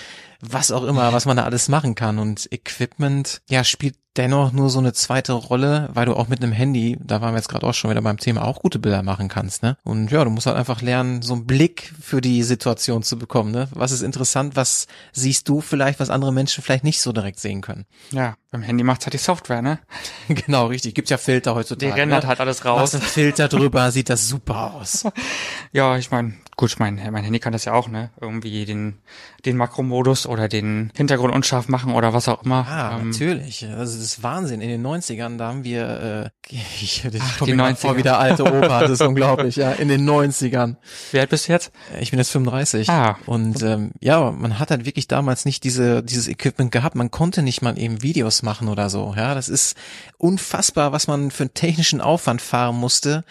was auch immer, was man da alles machen kann. Und Equipment, ja, spielt dennoch nur so eine zweite Rolle, weil du auch mit einem Handy, da waren wir jetzt gerade auch schon wieder beim Thema, auch gute Bilder machen kannst, ne? Und ja, du musst halt einfach lernen, so einen Blick für die Situation zu bekommen, ne? Was ist interessant, was siehst du vielleicht, was andere Menschen vielleicht nicht so direkt sehen können? Ja, beim Handy macht's halt die Software, ne? <laughs> genau, richtig. Gibt ja Filter heutzutage. Die rendert ne? halt alles raus. Machst einen Filter drüber, sieht das super aus. <laughs> ja, ich meine, gut, mein, mein Handy kann das ja auch, ne? Irgendwie den, den Makromodus oder den Hintergrund unscharf machen oder was auch immer. Ah, ähm, natürlich. Also das ist Wahnsinn. In den 90ern, da haben wir, äh, <laughs> ich, ich Ach, die 90er. vor wie der alte Opa, das ist unglaublich, ja. In den 90ern. Wie alt bist du jetzt? Ich bin jetzt 35. Ah. Und ähm, ja, man hat halt wirklich damals nicht diese, dieses Equipment gehabt. Man konnte nicht mal eben Videos machen oder so. Ja, das ist unfassbar, was man für einen technischen Aufwand fahren musste,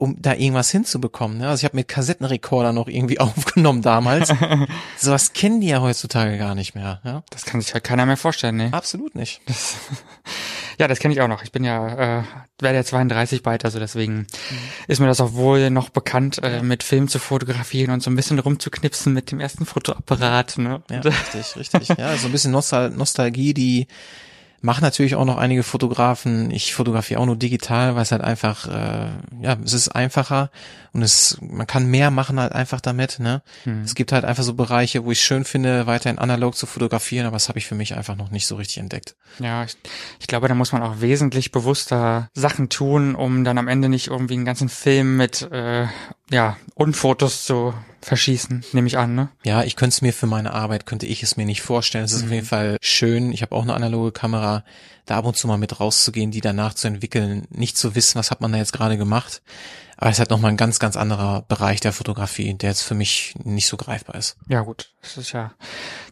um da irgendwas hinzubekommen. Ne? Also ich habe mit Kassettenrekorder noch irgendwie <laughs> aufgenommen damals. <laughs> Sowas kennen die ja heutzutage gar nicht mehr. Ja? Das kann sich halt keiner mehr vorstellen, ne? Absolut nicht. Das, <laughs> ja, das kenne ich auch noch. Ich bin ja, äh, werde ja 32 bald, also deswegen mhm. ist mir das auch wohl noch bekannt, äh, mit Film zu fotografieren und so ein bisschen rumzuknipsen mit dem ersten Fotoapparat. Ne? Ja, richtig, richtig. Ja, so ein bisschen Nostal Nostalgie, die Mach natürlich auch noch einige Fotografen. Ich fotografiere auch nur digital, weil es halt einfach, äh, ja, es ist einfacher und es, man kann mehr machen halt einfach damit. Ne? Mhm. Es gibt halt einfach so Bereiche, wo ich schön finde, weiterhin analog zu fotografieren, aber das habe ich für mich einfach noch nicht so richtig entdeckt. Ja, ich, ich glaube, da muss man auch wesentlich bewusster Sachen tun, um dann am Ende nicht irgendwie einen ganzen Film mit äh, ja, Unfotos zu verschießen, nehme ich an, ne? Ja, ich könnte es mir für meine Arbeit, könnte ich es mir nicht vorstellen. Es ist mhm. auf jeden Fall schön. Ich habe auch eine analoge Kamera, da ab und zu mal mit rauszugehen, die danach zu entwickeln, nicht zu wissen, was hat man da jetzt gerade gemacht. Aber es ist halt nochmal ein ganz, ganz anderer Bereich der Fotografie, der jetzt für mich nicht so greifbar ist. Ja gut, das ist ja,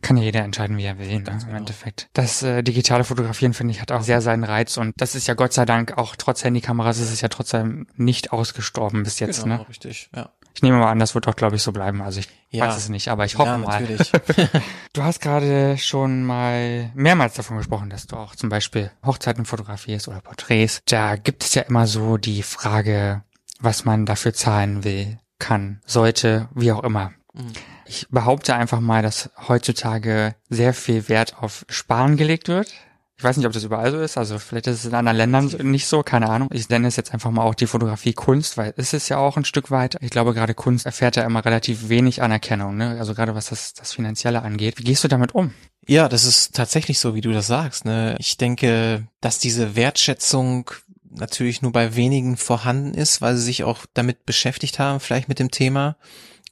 kann ja jeder entscheiden, wie er will, ne, im genau. Endeffekt. Das äh, digitale Fotografieren, finde ich, hat auch sehr seinen Reiz und das ist ja Gott sei Dank auch trotz Handykameras ist es ja trotzdem nicht ausgestorben bis jetzt, genau, ne? richtig, ja. Ich nehme mal an, das wird auch, glaube ich, so bleiben. Also ich ja. weiß es nicht, aber ich hoffe ja, mal. <laughs> Du hast gerade schon mal mehrmals davon gesprochen, dass du auch zum Beispiel Hochzeiten fotografierst oder Porträts. Da gibt es ja immer so die Frage, was man dafür zahlen will, kann, sollte, wie auch immer. Mhm. Ich behaupte einfach mal, dass heutzutage sehr viel Wert auf Sparen gelegt wird. Ich weiß nicht, ob das überall so ist, also vielleicht ist es in anderen Ländern nicht so, keine Ahnung. Ich nenne es jetzt einfach mal auch die Fotografie Kunst, weil es ist ja auch ein Stück weit. Ich glaube, gerade Kunst erfährt ja immer relativ wenig Anerkennung, ne? Also gerade was das, das Finanzielle angeht. Wie gehst du damit um? Ja, das ist tatsächlich so, wie du das sagst. Ne? Ich denke, dass diese Wertschätzung natürlich nur bei wenigen vorhanden ist, weil sie sich auch damit beschäftigt haben, vielleicht mit dem Thema.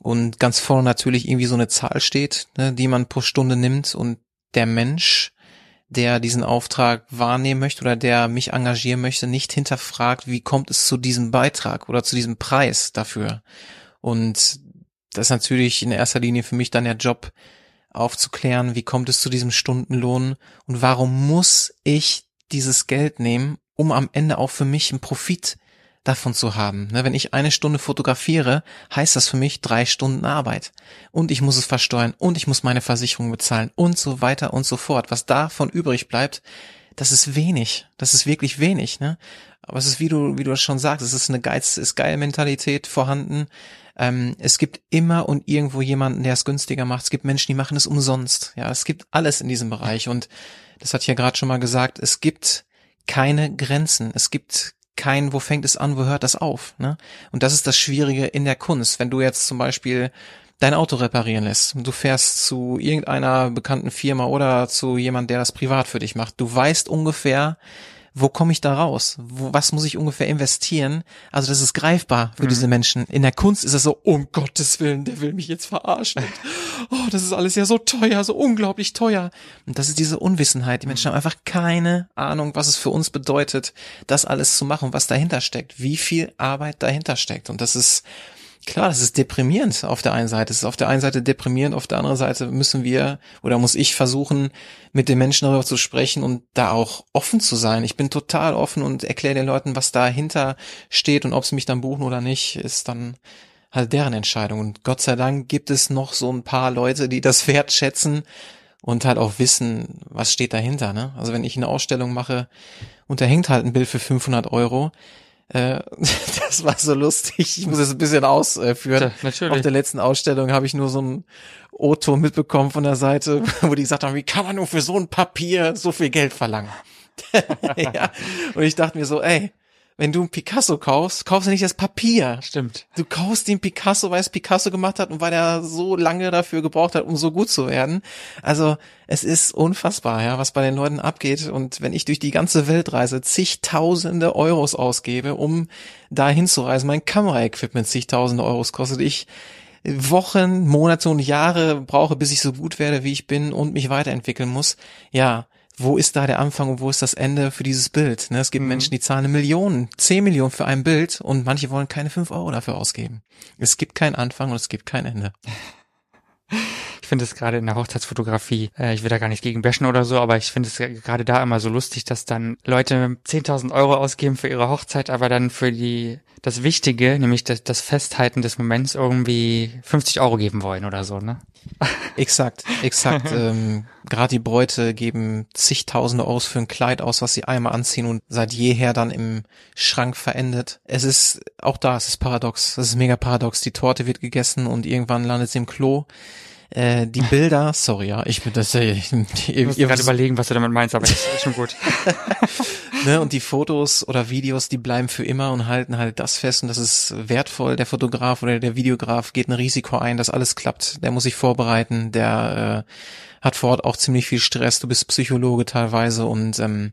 Und ganz vorne natürlich irgendwie so eine Zahl steht, ne, die man pro Stunde nimmt und der Mensch, der diesen Auftrag wahrnehmen möchte oder der mich engagieren möchte, nicht hinterfragt, wie kommt es zu diesem Beitrag oder zu diesem Preis dafür. Und das ist natürlich in erster Linie für mich dann der Job, aufzuklären, wie kommt es zu diesem Stundenlohn und warum muss ich dieses Geld nehmen, um am Ende auch für mich einen Profit davon zu haben. Ne, wenn ich eine Stunde fotografiere, heißt das für mich drei Stunden Arbeit. Und ich muss es versteuern und ich muss meine Versicherung bezahlen und so weiter und so fort. Was davon übrig bleibt, das ist wenig. Das ist wirklich wenig, ne? Aber es ist, wie du, wie du das schon sagst, es ist eine Geiz, ist geil Mentalität vorhanden. Ähm, es gibt immer und irgendwo jemanden, der es günstiger macht. Es gibt Menschen, die machen es umsonst. Ja, es gibt alles in diesem Bereich. Und das hat ja gerade schon mal gesagt, es gibt keine Grenzen. Es gibt kein, wo fängt es an, wo hört das auf, ne? Und das ist das Schwierige in der Kunst. Wenn du jetzt zum Beispiel dein Auto reparieren lässt. Du fährst zu irgendeiner bekannten Firma oder zu jemand, der das privat für dich macht. Du weißt ungefähr, wo komme ich da raus? Wo, was muss ich ungefähr investieren? Also das ist greifbar für mhm. diese Menschen. In der Kunst ist es so, um Gottes Willen, der will mich jetzt verarschen. <laughs> oh, das ist alles ja so teuer, so unglaublich teuer. Und das ist diese Unwissenheit. Die Menschen haben einfach keine Ahnung, was es für uns bedeutet, das alles zu machen, was dahinter steckt, wie viel Arbeit dahinter steckt. Und das ist, Klar, das ist deprimierend auf der einen Seite. Es ist auf der einen Seite deprimierend, auf der anderen Seite müssen wir oder muss ich versuchen, mit den Menschen darüber zu sprechen und da auch offen zu sein. Ich bin total offen und erkläre den Leuten, was dahinter steht und ob sie mich dann buchen oder nicht, ist dann halt deren Entscheidung. Und Gott sei Dank gibt es noch so ein paar Leute, die das <laughs> wertschätzen und halt auch wissen, was steht dahinter. Ne? Also wenn ich eine Ausstellung mache und da hängt halt ein Bild für 500 Euro, äh, <laughs> das war so lustig. Ich muss es ein bisschen ausführen. Ja, Auf der letzten Ausstellung habe ich nur so ein O-Ton mitbekommen von der Seite, <laughs> wo die gesagt haben, wie kann man nur für so ein Papier so viel Geld verlangen? <laughs> ja. Und ich dachte mir so, ey, wenn du ein Picasso kaufst, kaufst du nicht das Papier. Stimmt. Du kaufst den Picasso, weil es Picasso gemacht hat und weil er so lange dafür gebraucht hat, um so gut zu werden. Also es ist unfassbar, ja, was bei den Leuten abgeht. Und wenn ich durch die ganze Welt reise, zigtausende Euros ausgebe, um da hinzureisen, mein Kameraequipment zigtausende Euros kostet, ich Wochen, Monate und Jahre brauche, bis ich so gut werde, wie ich bin und mich weiterentwickeln muss. Ja, wo ist da der Anfang und wo ist das Ende für dieses Bild? Ne? Es gibt mhm. Menschen, die zahlen eine Million, zehn Millionen für ein Bild und manche wollen keine fünf Euro dafür ausgeben. Es gibt keinen Anfang und es gibt kein Ende. <laughs> Ich finde es gerade in der Hochzeitsfotografie, äh, ich will da gar nicht gegen bashen oder so, aber ich finde es gerade da immer so lustig, dass dann Leute 10.000 Euro ausgeben für ihre Hochzeit, aber dann für die das Wichtige, nämlich das, das Festhalten des Moments irgendwie 50 Euro geben wollen oder so, ne? <laughs> Exakt, exakt. <laughs> ähm, Gerade die Bräute geben zigtausende Euros für ein Kleid aus, was sie einmal anziehen und seit jeher dann im Schrank verendet. Es ist, auch da, es ist paradox. Es ist mega paradox. Die Torte wird gegessen und irgendwann landet sie im Klo. Äh, die Bilder, sorry, ja, ich bin das, äh, ich, ich muss gerade überlegen, was du damit meinst, aber das ist schon gut. <laughs> ne, und die Fotos oder Videos, die bleiben für immer und halten halt das fest und das ist wertvoll. Der Fotograf oder der Videograf geht ein Risiko ein, dass alles klappt. Der muss sich vorbereiten, der äh, hat vor Ort auch ziemlich viel Stress. Du bist Psychologe teilweise und ähm,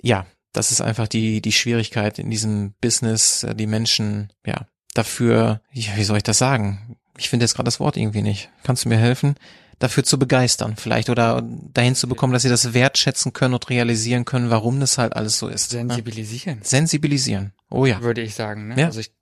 ja, das ist einfach die die Schwierigkeit in diesem Business, äh, die Menschen ja dafür, ja, wie soll ich das sagen? Ich finde jetzt gerade das Wort irgendwie nicht. Kannst du mir helfen? Dafür zu begeistern vielleicht oder dahin zu bekommen, dass sie das wertschätzen können und realisieren können, warum das halt alles so ist. Ne? Sensibilisieren. Ja? Sensibilisieren. Oh ja. Würde ich sagen. Ne? Ja. Also ich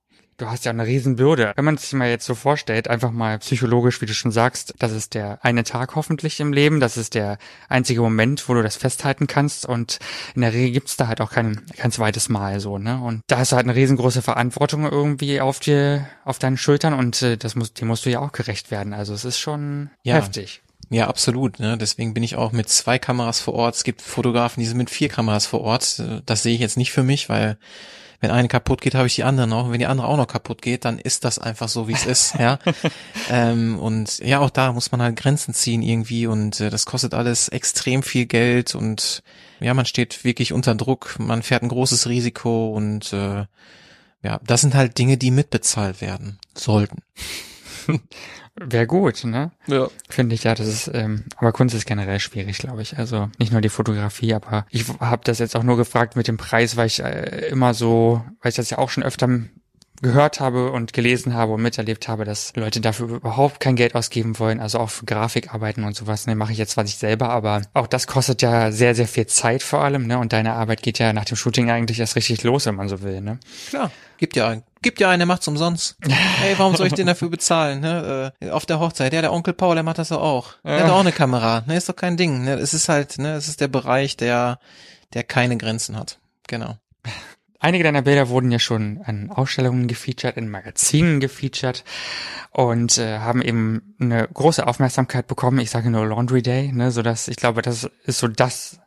du hast ja eine Riesenbürde. Wenn man sich mal jetzt so vorstellt, einfach mal psychologisch, wie du schon sagst, das ist der eine Tag hoffentlich im Leben, das ist der einzige Moment, wo du das festhalten kannst und in der Regel gibt's da halt auch kein, kein zweites Mal so, ne? Und da hast du halt eine riesengroße Verantwortung irgendwie auf dir, auf deinen Schultern und äh, das muss, dem musst du ja auch gerecht werden. Also es ist schon ja. heftig. Ja, absolut. Ne? Deswegen bin ich auch mit zwei Kameras vor Ort. Es gibt Fotografen, die sind mit vier Kameras vor Ort. Das sehe ich jetzt nicht für mich, weil wenn eine kaputt geht, habe ich die andere noch. Und wenn die andere auch noch kaputt geht, dann ist das einfach so, wie es ist. Ja. <laughs> ähm, und ja, auch da muss man halt Grenzen ziehen irgendwie und äh, das kostet alles extrem viel Geld und ja, man steht wirklich unter Druck, man fährt ein großes Risiko und äh, ja, das sind halt Dinge, die mitbezahlt werden sollten. <laughs> Wäre gut, ne? Ja. Finde ich ja, das ist, ähm, aber Kunst ist generell schwierig, glaube ich. Also nicht nur die Fotografie, aber ich habe das jetzt auch nur gefragt mit dem Preis, weil ich äh, immer so, weil ich das ja auch schon öfter gehört habe und gelesen habe und miterlebt habe, dass Leute dafür überhaupt kein Geld ausgeben wollen, also auch für Grafikarbeiten und sowas, ne, mache ich jetzt zwar nicht selber, aber auch das kostet ja sehr, sehr viel Zeit vor allem, ne, und deine Arbeit geht ja nach dem Shooting eigentlich erst richtig los, wenn man so will, ne. Klar, gibt ja, gibt ja einen, der macht's umsonst. <laughs> Hey, warum soll ich den dafür bezahlen, ne, äh, auf der Hochzeit, ja, der Onkel Paul, der macht das auch, ja. der hat auch eine Kamera, ne, ist doch kein Ding, ne, es ist halt, ne, es ist der Bereich, der, der keine Grenzen hat, genau. Einige deiner Bilder wurden ja schon an Ausstellungen gefeatured, in Magazinen gefeatured und äh, haben eben eine große Aufmerksamkeit bekommen. Ich sage nur Laundry Day, ne, so dass ich glaube, das ist so das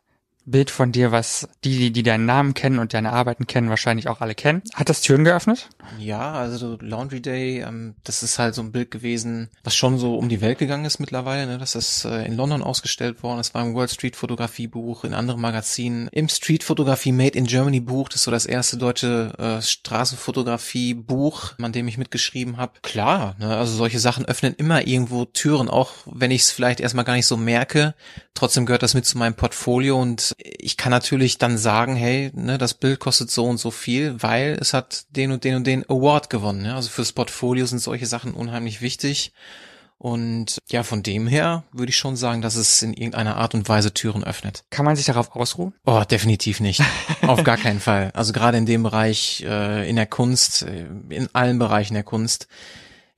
Bild von dir, was die, die, die deinen Namen kennen und deine Arbeiten kennen, wahrscheinlich auch alle kennen. Hat das Türen geöffnet? Ja, also Laundry Day, ähm, das ist halt so ein Bild gewesen, was schon so um die Welt gegangen ist mittlerweile. Ne? Das ist äh, in London ausgestellt worden. Das war im World Street Fotografie Buch, in anderen Magazinen. Im Street Fotografie Made in Germany Buch, das ist so das erste deutsche äh, Straßenfotografie Buch, an dem ich mitgeschrieben habe. Klar, ne? also solche Sachen öffnen immer irgendwo Türen, auch wenn ich es vielleicht erstmal gar nicht so merke. Trotzdem gehört das mit zu meinem Portfolio und ich kann natürlich dann sagen, hey, ne, das Bild kostet so und so viel, weil es hat den und den und den Award gewonnen. Ja? Also fürs Portfolio sind solche Sachen unheimlich wichtig. Und ja, von dem her würde ich schon sagen, dass es in irgendeiner Art und Weise Türen öffnet. Kann man sich darauf ausruhen? Oh, definitiv nicht. <laughs> Auf gar keinen Fall. Also gerade in dem Bereich, äh, in der Kunst, äh, in allen Bereichen der Kunst,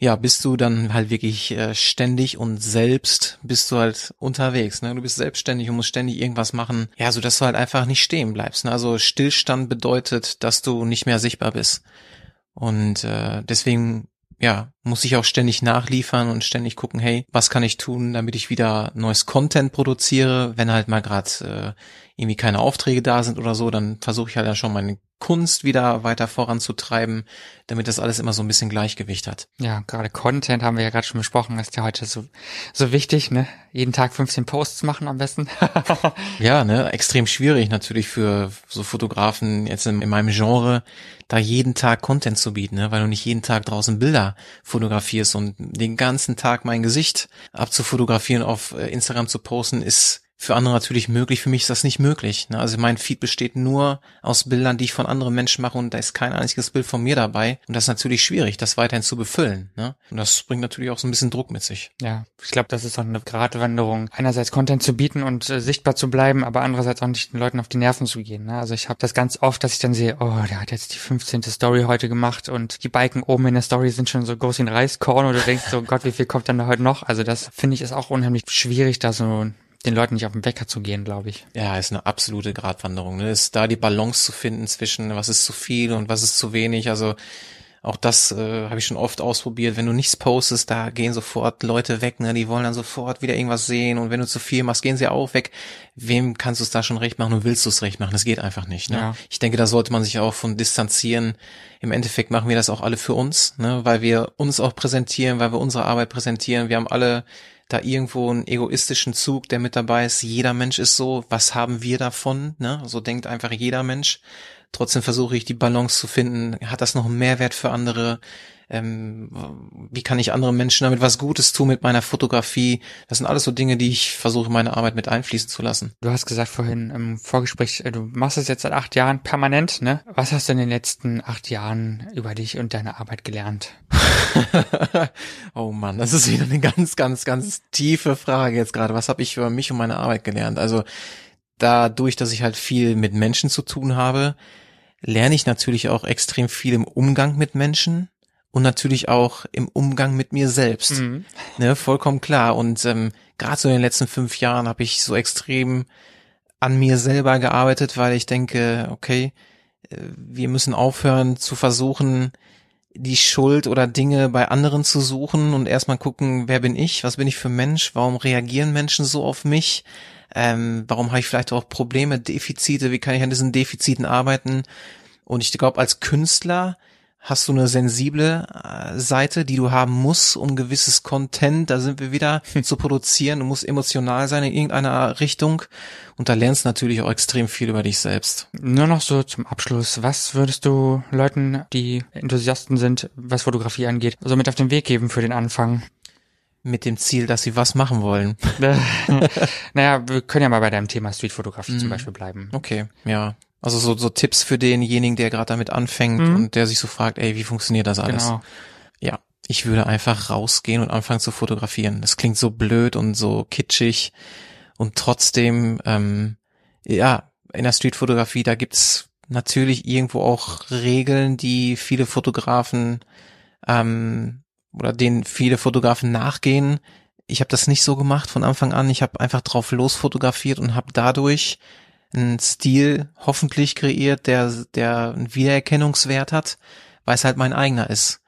ja, bist du dann halt wirklich äh, ständig und selbst bist du halt unterwegs. Ne? Du bist selbstständig und musst ständig irgendwas machen, ja, so dass du halt einfach nicht stehen bleibst. Ne? Also Stillstand bedeutet, dass du nicht mehr sichtbar bist. Und äh, deswegen ja, muss ich auch ständig nachliefern und ständig gucken, hey, was kann ich tun, damit ich wieder neues Content produziere, wenn halt mal gerade äh, irgendwie keine Aufträge da sind oder so, dann versuche ich halt dann schon meine Kunst wieder weiter voranzutreiben, damit das alles immer so ein bisschen Gleichgewicht hat. Ja, gerade Content haben wir ja gerade schon besprochen, ist ja heute so, so wichtig, ne? Jeden Tag 15 Posts machen am besten. <laughs> ja, ne? Extrem schwierig natürlich für so Fotografen jetzt in, in, meinem Genre, da jeden Tag Content zu bieten, ne? Weil du nicht jeden Tag draußen Bilder fotografierst und den ganzen Tag mein Gesicht abzufotografieren, auf äh, Instagram zu posten, ist für andere natürlich möglich, für mich ist das nicht möglich. Ne? Also mein Feed besteht nur aus Bildern, die ich von anderen Menschen mache und da ist kein einziges Bild von mir dabei. Und das ist natürlich schwierig, das weiterhin zu befüllen. Ne? Und das bringt natürlich auch so ein bisschen Druck mit sich. Ja, ich glaube, das ist auch eine Gratwanderung, einerseits Content zu bieten und äh, sichtbar zu bleiben, aber andererseits auch nicht den Leuten auf die Nerven zu gehen. Ne? Also ich habe das ganz oft, dass ich dann sehe, oh, der hat jetzt die 15. Story heute gemacht und die Balken oben in der Story sind schon so groß wie ein Reiskorn und du denkst so, <laughs> Gott, wie viel kommt dann da heute noch? Also das finde ich ist auch unheimlich schwierig, da so den Leuten nicht auf den Wecker zu gehen, glaube ich. Ja, ist eine absolute Gratwanderung. Ne? Ist da die Balance zu finden zwischen was ist zu viel und was ist zu wenig. Also auch das äh, habe ich schon oft ausprobiert. Wenn du nichts postest, da gehen sofort Leute weg, ne? Die wollen dann sofort wieder irgendwas sehen. Und wenn du zu viel machst, gehen sie auch weg. Wem kannst du es da schon recht machen und willst du es recht machen? Das geht einfach nicht. Ne? Ja. Ich denke, da sollte man sich auch von distanzieren. Im Endeffekt machen wir das auch alle für uns, ne? weil wir uns auch präsentieren, weil wir unsere Arbeit präsentieren. Wir haben alle da irgendwo einen egoistischen Zug, der mit dabei ist. Jeder Mensch ist so. Was haben wir davon? Ne? So denkt einfach jeder Mensch. Trotzdem versuche ich die Balance zu finden. Hat das noch einen Mehrwert für andere? Ähm, wie kann ich anderen Menschen damit was Gutes tun mit meiner Fotografie. Das sind alles so Dinge, die ich versuche, meine Arbeit mit einfließen zu lassen. Du hast gesagt vorhin im Vorgespräch, äh, du machst es jetzt seit acht Jahren permanent, ne? Was hast du in den letzten acht Jahren über dich und deine Arbeit gelernt? <laughs> oh Mann, das ist wieder eine ganz, ganz, ganz tiefe Frage jetzt gerade. Was habe ich über mich und meine Arbeit gelernt? Also dadurch, dass ich halt viel mit Menschen zu tun habe, lerne ich natürlich auch extrem viel im Umgang mit Menschen und natürlich auch im Umgang mit mir selbst. Mhm. Ne, vollkommen klar. Und ähm, gerade so in den letzten fünf Jahren habe ich so extrem an mir selber gearbeitet, weil ich denke, okay, äh, wir müssen aufhören zu versuchen, die Schuld oder Dinge bei anderen zu suchen und erstmal gucken, wer bin ich, was bin ich für Mensch, warum reagieren Menschen so auf mich, ähm, warum habe ich vielleicht auch Probleme, Defizite, wie kann ich an diesen Defiziten arbeiten. Und ich glaube, als Künstler hast du eine sensible äh, Seite, die du haben musst, um gewisses Content, da sind wir wieder, zu produzieren. Du musst emotional sein in irgendeiner Richtung. Und da lernst du natürlich auch extrem viel über dich selbst. Nur noch so zum Abschluss. Was würdest du Leuten, die Enthusiasten sind, was Fotografie angeht, so mit auf den Weg geben für den Anfang? Mit dem Ziel, dass sie was machen wollen. <laughs> naja, wir können ja mal bei deinem Thema Streetfotografie mm. zum mhm. Beispiel bleiben. Okay, ja. Also so, so Tipps für denjenigen, der gerade damit anfängt mhm. und der sich so fragt, ey, wie funktioniert das alles? Genau. Ja, ich würde einfach rausgehen und anfangen zu fotografieren. Das klingt so blöd und so kitschig und trotzdem, ähm, ja, in der Streetfotografie, da gibt's natürlich irgendwo auch Regeln, die viele Fotografen ähm, oder denen viele Fotografen nachgehen. Ich habe das nicht so gemacht von Anfang an. Ich habe einfach drauf losfotografiert und habe dadurch einen Stil hoffentlich kreiert, der, der einen Wiedererkennungswert hat, weil es halt mein eigener ist.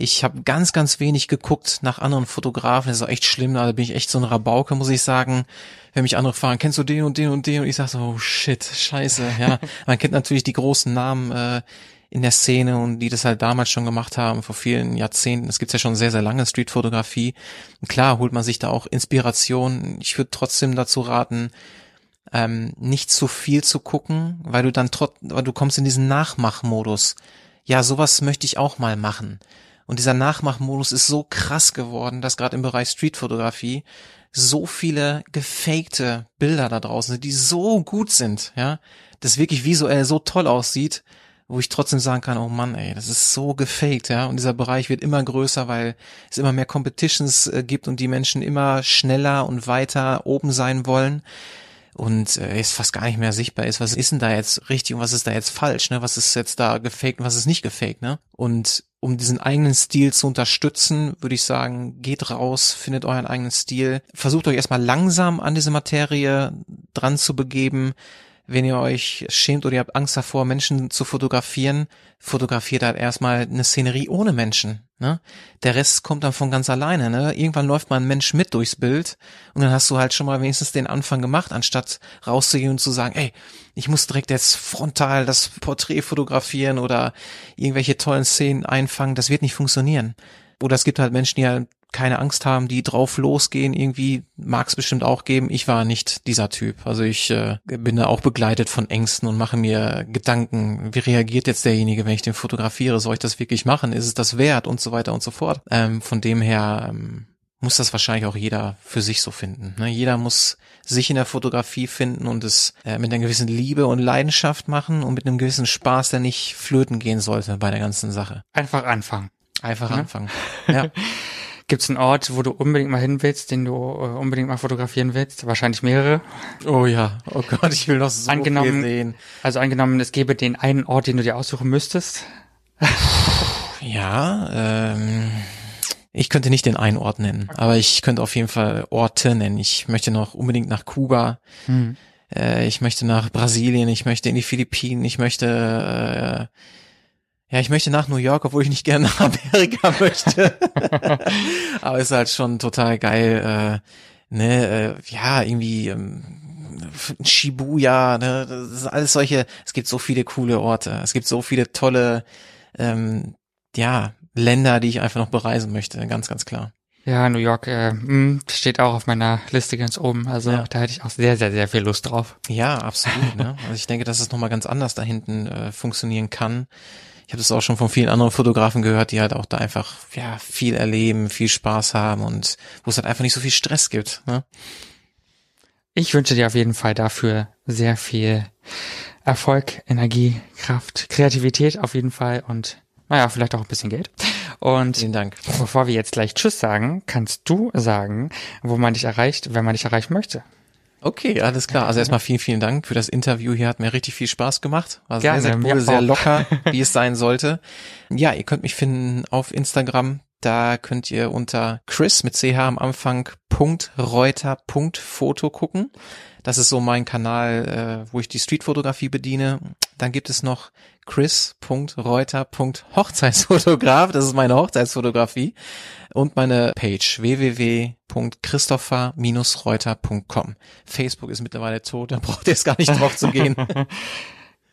Ich habe ganz, ganz wenig geguckt nach anderen Fotografen. Das ist auch echt schlimm. Da bin ich echt so ein Rabauke, muss ich sagen. Wenn mich andere fragen, kennst du den und den und den? Und ich sage so, oh shit, scheiße. Ja, <laughs> man kennt natürlich die großen Namen äh, in der Szene und die das halt damals schon gemacht haben, vor vielen Jahrzehnten. Es gibt ja schon sehr, sehr lange Streetfotografie. Und klar holt man sich da auch Inspiration. Ich würde trotzdem dazu raten, ähm, nicht zu viel zu gucken, weil du dann trotz, weil du kommst in diesen Nachmachmodus. Ja, sowas möchte ich auch mal machen. Und dieser Nachmachmodus ist so krass geworden, dass gerade im Bereich Streetfotografie so viele gefakte Bilder da draußen sind, die so gut sind, ja, das wirklich visuell so toll aussieht, wo ich trotzdem sagen kann, oh Mann, ey, das ist so gefaked, ja, und dieser Bereich wird immer größer, weil es immer mehr Competitions äh, gibt und die Menschen immer schneller und weiter oben sein wollen und äh, ist fast gar nicht mehr sichtbar ist, was ist denn da jetzt richtig und was ist da jetzt falsch, ne? Was ist jetzt da gefaked und was ist nicht gefaked, ne? Und um diesen eigenen Stil zu unterstützen, würde ich sagen, geht raus, findet euren eigenen Stil, versucht euch erstmal langsam an diese Materie dran zu begeben, wenn ihr euch schämt oder ihr habt Angst davor, Menschen zu fotografieren, fotografiert halt erstmal eine Szenerie ohne Menschen. Ne? Der Rest kommt dann von ganz alleine. Ne? Irgendwann läuft mal ein Mensch mit durchs Bild und dann hast du halt schon mal wenigstens den Anfang gemacht, anstatt rauszugehen und zu sagen, ey, ich muss direkt jetzt frontal das Porträt fotografieren oder irgendwelche tollen Szenen einfangen. Das wird nicht funktionieren. Oder es gibt halt Menschen, die halt keine Angst haben, die drauf losgehen, irgendwie mag es bestimmt auch geben. Ich war nicht dieser Typ. Also ich äh, bin da auch begleitet von Ängsten und mache mir Gedanken, wie reagiert jetzt derjenige, wenn ich den fotografiere? Soll ich das wirklich machen? Ist es das wert? Und so weiter und so fort. Ähm, von dem her ähm, muss das wahrscheinlich auch jeder für sich so finden. Ne? Jeder muss sich in der Fotografie finden und es äh, mit einer gewissen Liebe und Leidenschaft machen und mit einem gewissen Spaß, der nicht flöten gehen sollte bei der ganzen Sache. Einfach anfangen. Einfach ja? anfangen. Ja. <laughs> Gibt es einen Ort, wo du unbedingt mal hin willst, den du äh, unbedingt mal fotografieren willst? Wahrscheinlich mehrere. Oh ja, oh Gott, ich will noch so angenommen, viel sehen. Also angenommen, es gäbe den einen Ort, den du dir aussuchen müsstest. ja, ähm, ich könnte nicht den einen Ort nennen, aber ich könnte auf jeden Fall Orte nennen. Ich möchte noch unbedingt nach Kuba. Hm. Äh, ich möchte nach Brasilien, ich möchte in die Philippinen, ich möchte äh, ja, ich möchte nach New York, obwohl ich nicht gerne nach Amerika <laughs> möchte. <laughs> Aber ist halt schon total geil, äh, ne, äh, ja, irgendwie ähm, Shibuya, ne, das ist alles solche, es gibt so viele coole Orte, es gibt so viele tolle, ähm, ja, Länder, die ich einfach noch bereisen möchte, ganz, ganz klar. Ja, New York äh, hm, steht auch auf meiner Liste ganz oben. Also ja. da hätte ich auch sehr, sehr, sehr viel Lust drauf. Ja, absolut. ne? <laughs> Also ich denke, dass es nochmal ganz anders da hinten äh, funktionieren kann ich habe das auch schon von vielen anderen Fotografen gehört, die halt auch da einfach ja viel erleben, viel Spaß haben und wo es halt einfach nicht so viel Stress gibt. Ne? Ich wünsche dir auf jeden Fall dafür sehr viel Erfolg, Energie, Kraft, Kreativität auf jeden Fall und naja, vielleicht auch ein bisschen Geld. Und Vielen Dank. bevor wir jetzt gleich Tschüss sagen, kannst du sagen, wo man dich erreicht, wenn man dich erreichen möchte. Okay, alles klar. Also erstmal vielen, vielen Dank für das Interview hier. Hat mir richtig viel Spaß gemacht. War Gerne, sehr, sehr cool, sehr locker, <laughs> wie es sein sollte. Ja, ihr könnt mich finden auf Instagram. Da könnt ihr unter Chris mit CH am Anfang Punkt Reuter Punkt Foto gucken. Das ist so mein Kanal, äh, wo ich die Streetfotografie bediene. Dann gibt es noch chris.reuter.hochzeitsfotograf. Das ist meine Hochzeitsfotografie. Und meine Page www.christopher-reuter.com. Facebook ist mittlerweile tot, da braucht ihr es gar nicht drauf zu gehen. <laughs>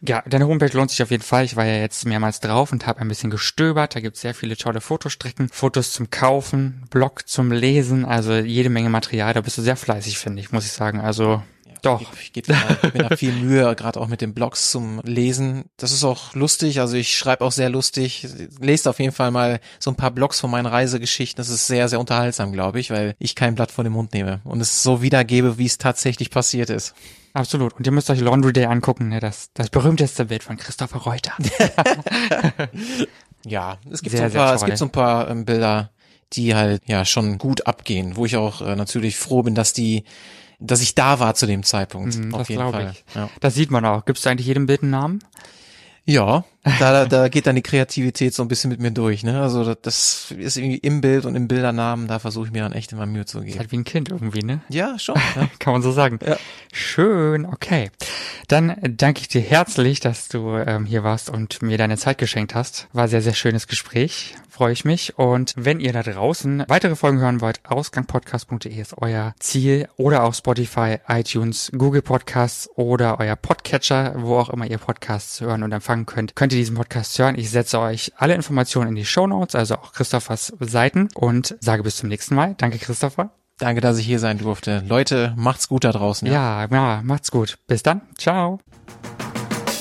Ja, deine Homepage lohnt sich auf jeden Fall. Ich war ja jetzt mehrmals drauf und habe ein bisschen gestöbert. Da gibt es sehr viele tolle Fotostrecken, Fotos zum Kaufen, Blog zum Lesen, also jede Menge Material. Da bist du sehr fleißig, finde ich, muss ich sagen. Also doch. Ich, gebe mir da viel Mühe, gerade auch mit den Blogs zum Lesen. Das ist auch lustig, also ich schreibe auch sehr lustig. Lest auf jeden Fall mal so ein paar Blogs von meinen Reisegeschichten. Das ist sehr, sehr unterhaltsam, glaube ich, weil ich kein Blatt vor den Mund nehme und es so wiedergebe, wie es tatsächlich passiert ist. Absolut. Und ihr müsst euch Laundry Day angucken, ne? das, das berühmteste Bild von Christopher Reuter. <laughs> ja, es gibt, sehr, so ein paar, es gibt so ein paar ähm, Bilder, die halt ja schon gut abgehen, wo ich auch äh, natürlich froh bin, dass die dass ich da war zu dem Zeitpunkt. Mhm, auf jeden Fall. Ich. Ja. Das sieht man auch. Gibst du eigentlich jedem Bild einen Namen? Ja, da, da geht dann die Kreativität so ein bisschen mit mir durch. Ne? Also das ist irgendwie im Bild und im Bildernamen, da versuche ich mir dann echt immer Mühe zu geben. Ist halt wie ein Kind irgendwie, ne? Ja, schon. Ja. <laughs> Kann man so sagen. Ja. Schön, okay. Dann danke ich dir herzlich, dass du ähm, hier warst und mir deine Zeit geschenkt hast. War sehr, sehr schönes Gespräch. Freue ich mich. Und wenn ihr da draußen weitere Folgen hören wollt, ausgangpodcast.de ist euer Ziel oder auch Spotify, iTunes, Google Podcasts oder euer Podcatcher, wo auch immer ihr Podcasts hören und empfangen könnt, könnt ihr diesen Podcast hören. Ich setze euch alle Informationen in die Show Notes, also auch Christophers Seiten und sage bis zum nächsten Mal. Danke, Christopher. Danke, dass ich hier sein durfte. Leute, macht's gut da draußen. Ja, ja, ja macht's gut. Bis dann. Ciao.